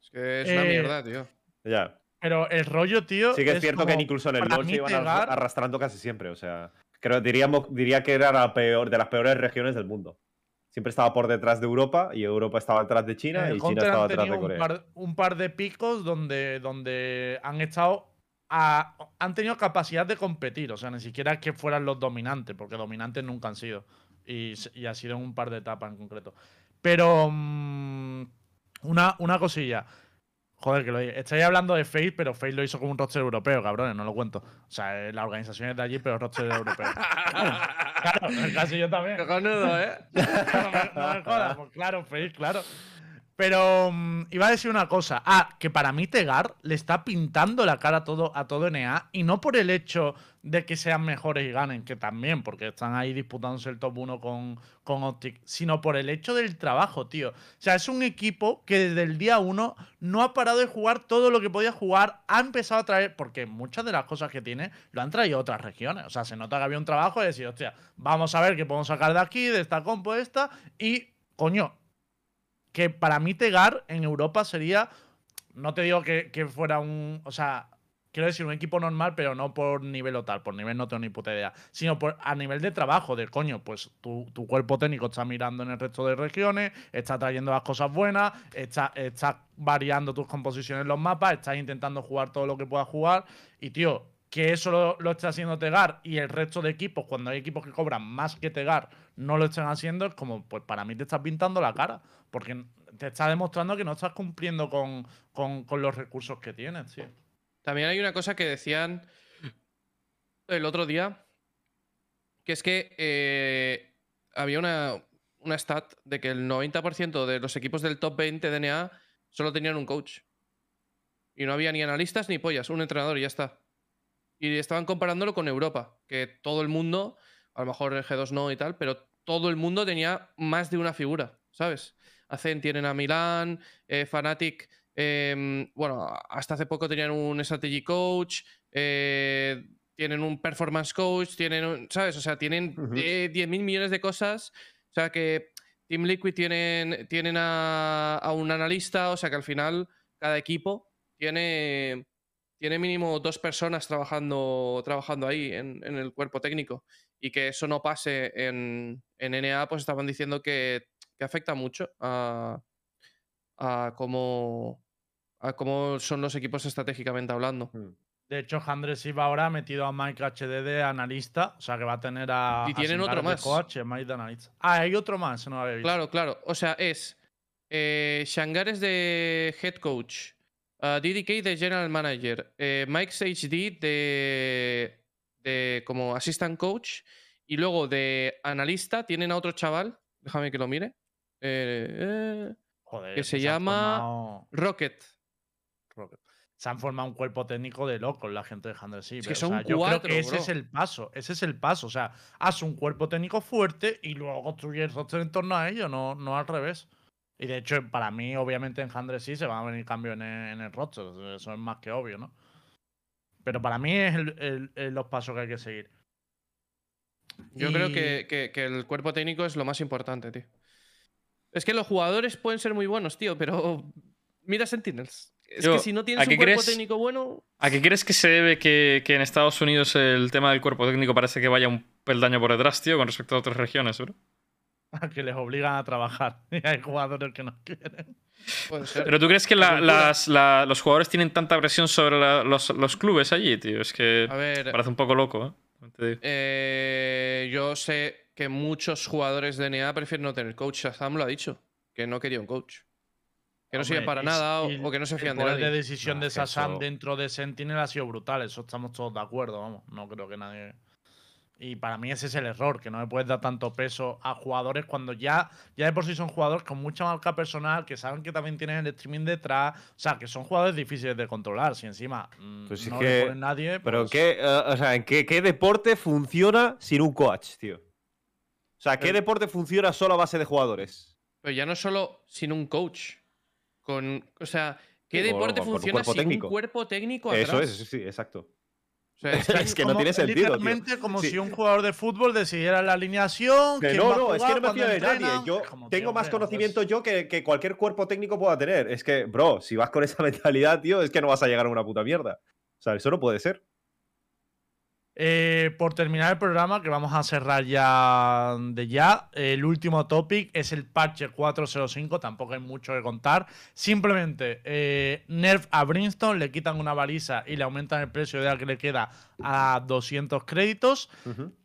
Es que es una eh, mierda, tío. Ya. Pero el rollo, tío. Sí que es, es cierto que incluso en el LoL se iban pegar... arrastrando casi siempre. O sea, creo, diríamos, diría que era la peor, de las peores regiones del mundo. Siempre estaba por detrás de Europa y Europa estaba detrás de China y China estaba detrás de Corea. Un par, un par, de picos donde, donde han estado. A, han tenido capacidad de competir. O sea, ni siquiera que fueran los dominantes, porque dominantes nunca han sido. Y, y ha sido en un par de etapas en concreto. Pero. Mmm, una, una cosilla. Joder, que lo Estáis hablando de Face, pero Face lo hizo como un roster europeo, cabrones, no lo cuento. O sea, la organización es de allí, pero el roster es europeo. claro, casi yo también. Cojonudo, ¿eh? no, me, no me jodas, pues claro, Face, claro. Pero um, iba a decir una cosa. Ah, que para mí Tegar le está pintando la cara a todo, a todo NA y no por el hecho de que sean mejores y ganen, que también, porque están ahí disputándose el top 1 con, con Optic, sino por el hecho del trabajo, tío. O sea, es un equipo que desde el día 1 no ha parado de jugar todo lo que podía jugar, ha empezado a traer, porque muchas de las cosas que tiene lo han traído otras regiones. O sea, se nota que había un trabajo de decir, hostia, vamos a ver qué podemos sacar de aquí, de esta compo, esta, y coño, que para mí Tegar en Europa sería, no te digo que, que, fuera un, o sea, quiero decir un equipo normal, pero no por nivel o tal, por nivel no tengo ni puta idea, sino por, a nivel de trabajo, de coño, pues tu, tu, cuerpo técnico está mirando en el resto de regiones, está trayendo las cosas buenas, está, está variando tus composiciones en los mapas, estás intentando jugar todo lo que puedas jugar, y tío, que eso lo, lo esté haciendo Tegar y el resto de equipos, cuando hay equipos que cobran más que Tegar, no lo estén haciendo, es como, pues para mí te estás pintando la cara. Porque te está demostrando que no estás cumpliendo con, con los recursos que tienes, tío. También hay una cosa que decían el otro día, que es que eh, había una, una stat de que el 90% de los equipos del top 20 de NA solo tenían un coach. Y no había ni analistas ni pollas, un entrenador y ya está. Y estaban comparándolo con Europa, que todo el mundo, a lo mejor el G2 no y tal, pero todo el mundo tenía más de una figura, ¿sabes? Hacen, tienen a Milán, eh, Fanatic Em, bueno, hasta hace poco tenían un strategy coach, eh, tienen un performance coach, tienen, ¿sabes? O sea, tienen 10 mil millones de cosas. O sea, que Team Liquid tienen, tienen a, un analista, o sea, que al final cada equipo tiene, tiene mínimo dos personas trabajando, trabajando ahí en, el cuerpo técnico. Y que eso no pase en, en NA, pues estaban diciendo que, que afecta mucho a, a cómo, a cómo son los equipos estratégicamente hablando. Hmm. De hecho, Andrés Iba ahora ha metido a Mike HD de analista, o sea que va a tener a. Y tienen otro más. Coach, Mike de analista. Ah, hay otro más, no lo había visto. Claro, claro. O sea, es eh, Shangares de head coach, uh, DDK de general manager, eh, Mike HD de, de como assistant coach, y luego de analista tienen a otro chaval, déjame que lo mire. Eh, eh que se llama Rocket. Se han formado un cuerpo técnico de locos la gente de Handel Es que son yo creo que ese es el paso. Ese es el paso. O sea, haz un cuerpo técnico fuerte y luego construye el roster en torno a ello, no, no al revés. Y de hecho, para mí, obviamente, en Handel sí se van a venir cambios en el, roster. Eso es más que obvio, ¿no? Pero para mí es los pasos que hay que seguir. Yo creo que, que el cuerpo técnico es lo más importante, tío. Es que los jugadores pueden ser muy buenos, tío, pero mira Sentinels. Es que si no tienes un cuerpo técnico bueno. ¿A qué crees que se debe que, en Estados Unidos el tema del cuerpo técnico parece que vaya un peldaño por detrás, tío, con respecto a otras regiones, bro? A que les obligan a trabajar. Y hay jugadores que no quieren. Pero tú crees que los jugadores tienen tanta presión sobre los, clubes allí, tío. Es que parece un poco loco, ¿eh? ¿eh? yo sé que muchos jugadores de NA prefieren no tener coach. Shazam lo ha dicho, que no quería un coach. Que no sirve para nada o, que no se fían de nadie. de decisión de Shazam dentro de Sentinel ha sido brutal. Eso estamos todos de acuerdo, vamos. No creo que nadie. Y para mí ese es el error, que no le puedes dar tanto peso a jugadores cuando ya, ya de por sí son jugadores con mucha marca personal, que saben que también tienen el streaming detrás. O sea, que son jugadores difíciles de controlar. Si encima mm, pues no le ponen nadie. Pero pues ¿qué, eh, o sea, ¿en qué, qué deporte funciona sin un coach, tío? O sea, ¿qué deporte funciona solo a base de jugadores? Pero ya no solo sin un coach. Con, o sea, ¿qué deporte funciona sin un cuerpo técnico atrás? Eso es, sí, exacto. O sea, es, que no tiene sentido. Literalmente como si un jugador de fútbol decidiera la alineación. Que no, no, es que no me fío de nadie. Yo tengo más conocimiento yo que, que, cualquier cuerpo técnico pueda tener. Es que, bro, si vas con esa mentalidad, tío, es que no vas a llegar a una puta mierda. O sea, eso no puede ser. Eh, por terminar el programa, que vamos a cerrar ya de ya, el último topic es el parche 405, tampoco hay mucho que contar. Simplemente, eh, Nerf a Brimstone, le quitan una baliza y le aumentan el precio de la que le queda a 200 créditos,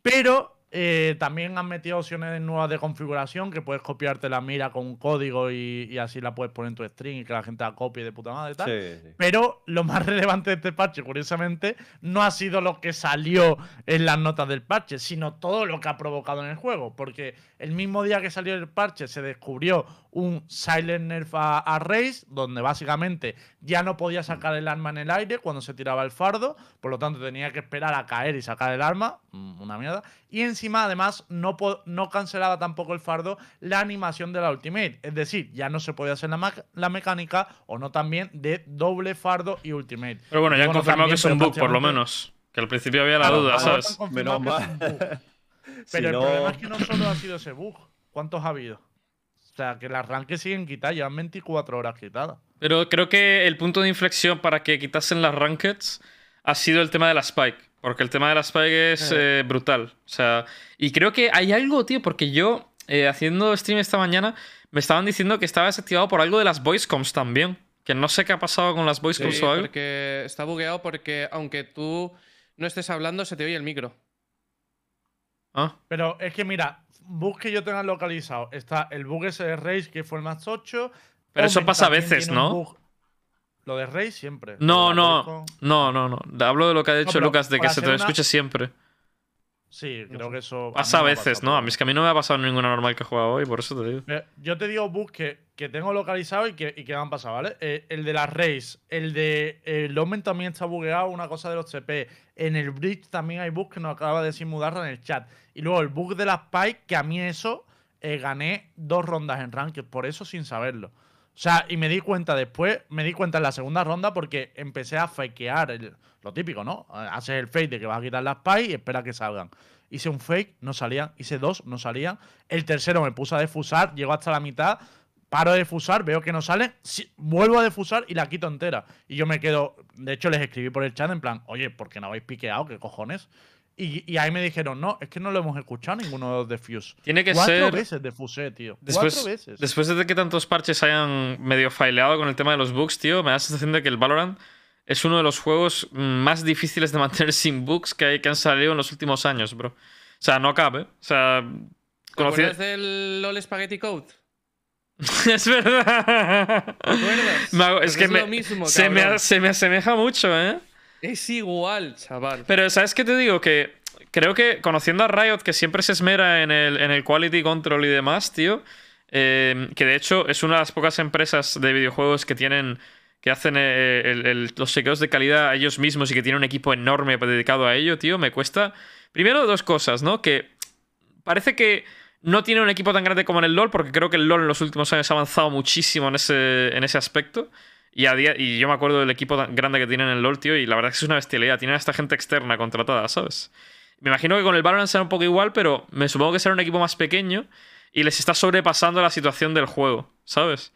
pero eh, también han metido opciones nuevas de configuración que puedes copiarte la mira con un código y, así la puedes poner en tu string y que la gente la copie de puta madre y tal. Pero lo más relevante de este parche, curiosamente, no ha sido lo que salió en las notas del parche, sino todo lo que ha provocado en el juego. Porque el mismo día que salió el parche se descubrió un Silent Nerf a, Race, donde básicamente ya no podía sacar el arma en el aire cuando se tiraba el fardo, por lo tanto tenía que esperar a caer y sacar el arma, mm, una mierda. Y encima, además, no, no cancelaba tampoco el fardo la animación de la Ultimate, es decir, ya no se podía hacer la, la mecánica o no también de doble fardo y Ultimate. Pero bueno, ya han confirmado que es un bug, por lo menos. Que al principio había la duda, ¿sabes? Menos mal. Pero el problema es que no solo ha sido ese bug. ¿Cuántos ha habido? O sea, que el arranque siguen quitadas, llevan 24 horas quitadas. Pero creo que el punto de inflexión para que quitasen las rankeds ha sido el tema de la Spike. Porque el tema de la Spike es eh. Eh, brutal. O sea, y creo que hay algo, tío, porque yo, eh, haciendo stream esta mañana, me estaban diciendo que estaba desactivado por algo de las voicecoms también. Que no sé qué ha pasado con las voicecoms o algo. Porque está bugueado porque aunque tú no estés hablando, se te oye el micro. Ah. Pero es que mira, bug que yo tenga localizado. Está el bug ese de Race, que fue el más 8. Pero eso pasa a veces, ¿no? Lo de Rey siempre. No, no, Rico- no, no, no. Hablo de lo que ha dicho Lucas de que se te una- escuche siempre. Sí, creo que eso. Pasa a veces, ¿no? A mí es que a mí no me ha pasado ninguna normal que he jugado hoy, por eso te digo. Pero Yo te digo bugs que, que tengo localizado y que, y que me han pasado, ¿vale? Eh, el de las Rays, el de el Omen también está bugueado, una cosa de los CP. En el Bridge también hay bugs que nos acaba de decir Mudarra en el chat. Y luego el bug de las Spike, que a mí eso eh, gané dos rondas en Ranked, por eso sin saberlo. O sea, y me di cuenta después, me di cuenta en la segunda ronda porque empecé a fakear el- lo típico, ¿no? Haces el fake de que vas a quitar las Spike y espera que salgan. Hice un fake, no salían. Hice dos, no salían. El tercero me puse a defusar, llego hasta la mitad, paro de defusar, veo que no sale, vuelvo a defusar y la quito entera. Y yo me quedo. De hecho, les escribí por el chat en plan, oye, ¿por qué no habéis piqueado? ¿Qué cojones? Y, y ahí me dijeron, no, es que no lo hemos escuchado ninguno de los defuse. Tiene que Cuatro ser. veces defusé, tío. Después, Cuatro veces. después de que tantos parches hayan medio faileado con el tema de los bugs, tío, me da la sensación de que el Valorant es uno de los juegos mm, más difíciles de mantener sin bugs que, hay, que han salido en los últimos años, bro. O sea, no cabe. O sea, ¿Te conocí- acuerdas del LOL Spaghetti Code? es verdad. ¿Te acuerdas? Me hago- es que me- lo mismo, se, me, se me asemeja mucho, ¿eh? Es igual, chaval. Pero, ¿sabes qué te digo? Que creo que conociendo a Riot, que siempre se esmera en el, en el quality control y demás, tío, eh, que de hecho es una de las pocas empresas de videojuegos que tienen que hacen eh, los chequeos de calidad a ellos mismos y que tienen un equipo enorme dedicado a ello, tío, me cuesta. Primero, dos cosas, ¿no? Que parece que no tiene un equipo tan grande como en el LoL, porque creo que el LoL en los últimos años ha avanzado muchísimo en ese, en ese aspecto. Y, y yo me acuerdo del equipo grande que tienen en el LoL, tío, y la verdad es que es una bestialidad. Tienen a esta gente externa contratada, ¿sabes? Me imagino que con el Valorant será un poco igual, pero me supongo que será un equipo más pequeño y les está sobrepasando la situación del juego, ¿sabes?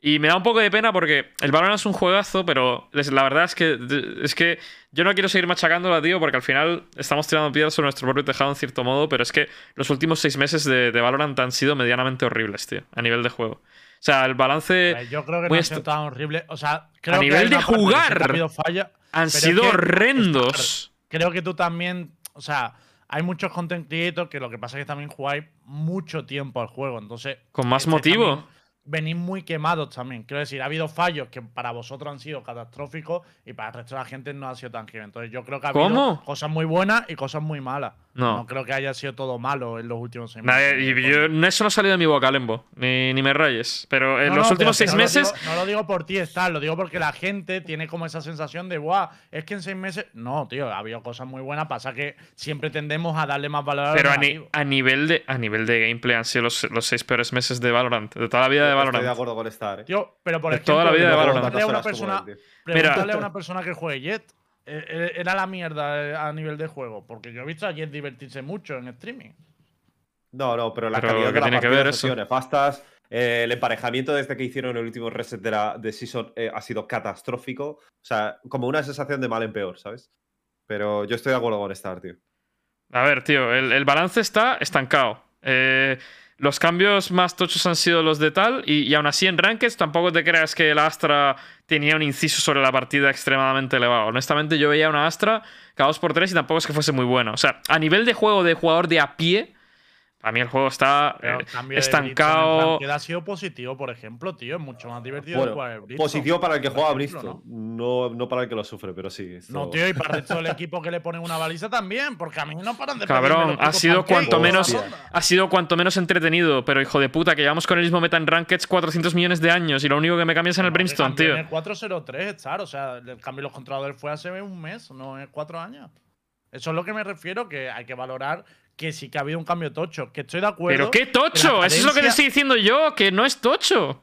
Y me da un poco de pena porque el Valorant es un juegazo, pero la verdad es que, es que yo no quiero seguir machacándola, tío, porque al final estamos tirando piedras sobre nuestro propio tejado en cierto modo, pero es que los últimos seis meses de, de Valorant han sido medianamente horribles, tío, a nivel de juego. O sea, el balance ver, Yo creo que no ha sido tan horrible. O sea, creo A que nivel de jugar. falla, han es sido que- horrendos. Creo que tú también, o sea, hay muchos content creators que lo que pasa es que también jugáis mucho tiempo al juego, entonces Con más motivo. también- venís muy quemados también. Quiero decir, ha habido fallos que para vosotros han sido catastróficos y para el resto de la gente no ha sido tan heavy. Entonces yo creo que ha habido ¿Cómo? cosas muy buenas y cosas muy malas. No. creo que haya sido todo malo en los últimos seis Nadie- meses. y yo- eso no ha salido de mi boca, Lembo. Ni, ni me rayes. Pero en No, los no, últimos seis no lo meses. digo- no lo digo por ti, está, lo digo porque la gente tiene como esa sensación de, guau, es que en seis meses. No, tío, ha habido cosas muy buenas, pasa que siempre tendemos a darle más valor Pero a, ni- a nivel de, a nivel de gameplay han sido los, los seis peores meses de Valorant. De toda la vida de Estoy de acuerdo con estar, ¿eh? Tío, pero por de ejemplo, toda la vida de Valorant. a una persona, pregúntale a una persona que juegue Jet. Eh, eh, Era la mierda eh, a nivel de juego. Porque yo he visto a Jet divertirse mucho en streaming. No, no, pero la Pero, calidad ¿qué de las tiene que ver eso? nefastas. Eh, el emparejamiento desde que hicieron el último reset de la de Season eh, ha sido catastrófico. O sea, como una sensación de mal en peor, ¿sabes? Pero yo estoy de acuerdo con Star, tío. A ver, tío, el, el balance está estancado. Eh, los cambios más tochos han sido los de tal, y, y aún así en Rankeds tampoco te creas que el Astra tenía un inciso sobre la partida extremadamente elevado. Honestamente, yo veía una Astra cada 2x3 y tampoco es que fuese muy buena. O sea, a nivel de juego de jugador de a pie, a mí el juego está eh, de estancado. Ranked ha sido positivo, por ejemplo, tío. Es mucho más divertido Bueno, jugar el Brimstone, Positivo para el que juega a Bristol. ¿no? No, no para el que lo sufre, pero sí. esto- No, tío, y para el resto del equipo que le ponen una baliza también, porque a mí no paran de Cabrón, ha sido cuanto menos ha sido cuanto menos entretenido, pero hijo de puta, que llevamos con el mismo meta en Rankeds 400 millones de años y lo único que me cambias en el No, que Brimstone, tío. En el 403, estar, o sea, el cambio de los controladores fue hace un mes, no en cuatro años. Eso es lo que me refiero, que hay que valorar que sí que ha habido un cambio tocho. Que estoy de acuerdo. Pero qué tocho, eso es lo que te estoy diciendo yo, que no es tocho.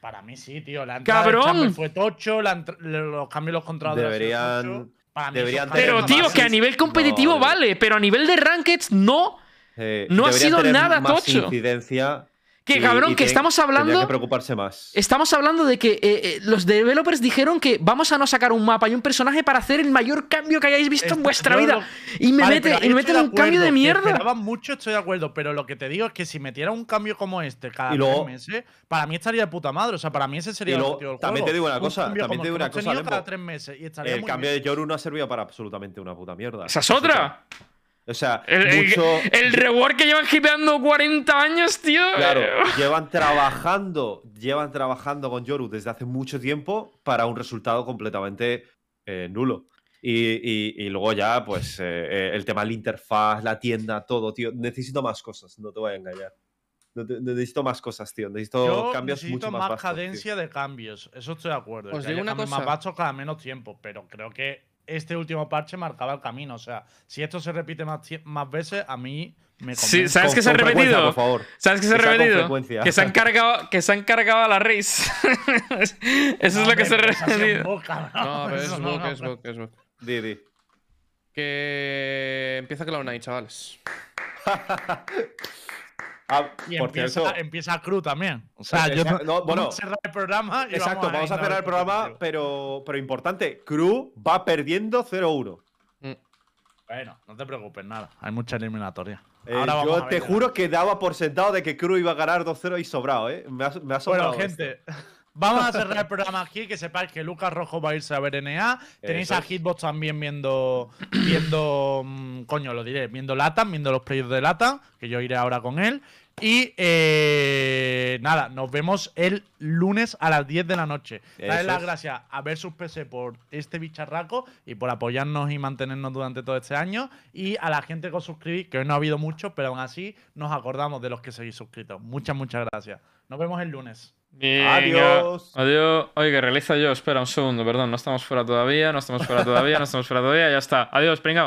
Para mí sí, tío. La entrada ¡Cabrón! fue tocho, la entr- los cambios de los sido Deberían-. Para mí deberían esos tener Pero tío, más que a nivel competitivo No, vale, pero a nivel de Rankeds no. Eh, No ha sido tener nada más tocho. incidencia Que y- cabrón, y que estamos hablando. que preocuparse más. Estamos hablando de que eh, eh, los developers dijeron que vamos a no sacar un mapa y un personaje para hacer el mayor cambio que hayáis visto en vuestra vida. lo- Y me, Vale, y me meten estoy un cambio de mierda. Esperaban mucho, estoy de acuerdo, pero lo que te digo es que si metiera un cambio como este cada luego- tres meses, para mí estaría de puta madre. O sea, para mí ese sería Y el luego, objetivo del también juego. te digo una Un cosa, cambio también te digo una cosa, tenido cada Lembo. tres meses y estaría El muy cambio bien. de Yoru no ha servido para absolutamente una puta mierda. Esa es otra. O sea, El, mucho. el reward que llevan hipeando 40 años, tío. Claro, eh, llevan trabajando, llevan trabajando con Yoru desde hace mucho tiempo para un resultado completamente eh, nulo. Y, y- y luego ya, pues, eh, el tema de la interfaz, la tienda, todo, tío. Necesito más cosas, no te voy a engañar. Necesito más cosas, tío. Necesito Yo cambios necesito mucho más, más, vastos, tío. cadencia de cambios. Eso estoy de acuerdo. Os digo una cosa. más vastos cada menos tiempo, pero creo que este último parche marcaba el camino. O sea, si esto se repite más, más veces, a mí me. Sí, ¿sabes qué se ha repetido? por favor. ¿Sabes qué se ha Que repetido? Que se han cargado, que se han cargado a la race. Eso es lo que se ha repetido. Cabrón. No, pero es no, book, no, es book, es book. Di, di. Que empieza Cloud9, chavales. Ah, Y por empieza, cierto, empieza Crew también. O sea, yo no, no, bueno, vamos a cerrar el programa. y Exacto, vamos a cerrar el programa, pero, pero importante, Crew va perdiendo 0-1. Mm. Bueno, no te preocupes, nada. Hay mucha eliminatoria. Eh, Ahora yo te juro que daba por sentado de que Crew iba a ganar 2-0 y sobrado, ¿eh? Me ha, me ha sobrado. Bueno, gente, vamos a cerrar el programa aquí. Que sepáis que Lucas Rojo va a irse a ver NA. Tenéis a. Hitbox también viendo. Viendo. mm, Coño, lo diré. Viendo Latam, viendo los players de Latam. Que yo iré ahora con él. Y eh, nada, nos vemos el lunes a las 10 de la noche. Eso las gracias a Versus PC por este bicharraco y por apoyarnos y mantenernos durante todo este año. Y a la gente que os suscribís, que hoy no ha habido mucho, pero aún así nos acordamos de los que seguís suscritos. Muchas, muchas gracias. Nos vemos el lunes. Venga, Adiós. Adiós. Oye, que realiza yo. Espera un segundo, perdón. No estamos fuera todavía, no estamos fuera todavía, no estamos fuera todavía. Ya está. Adiós, pringao.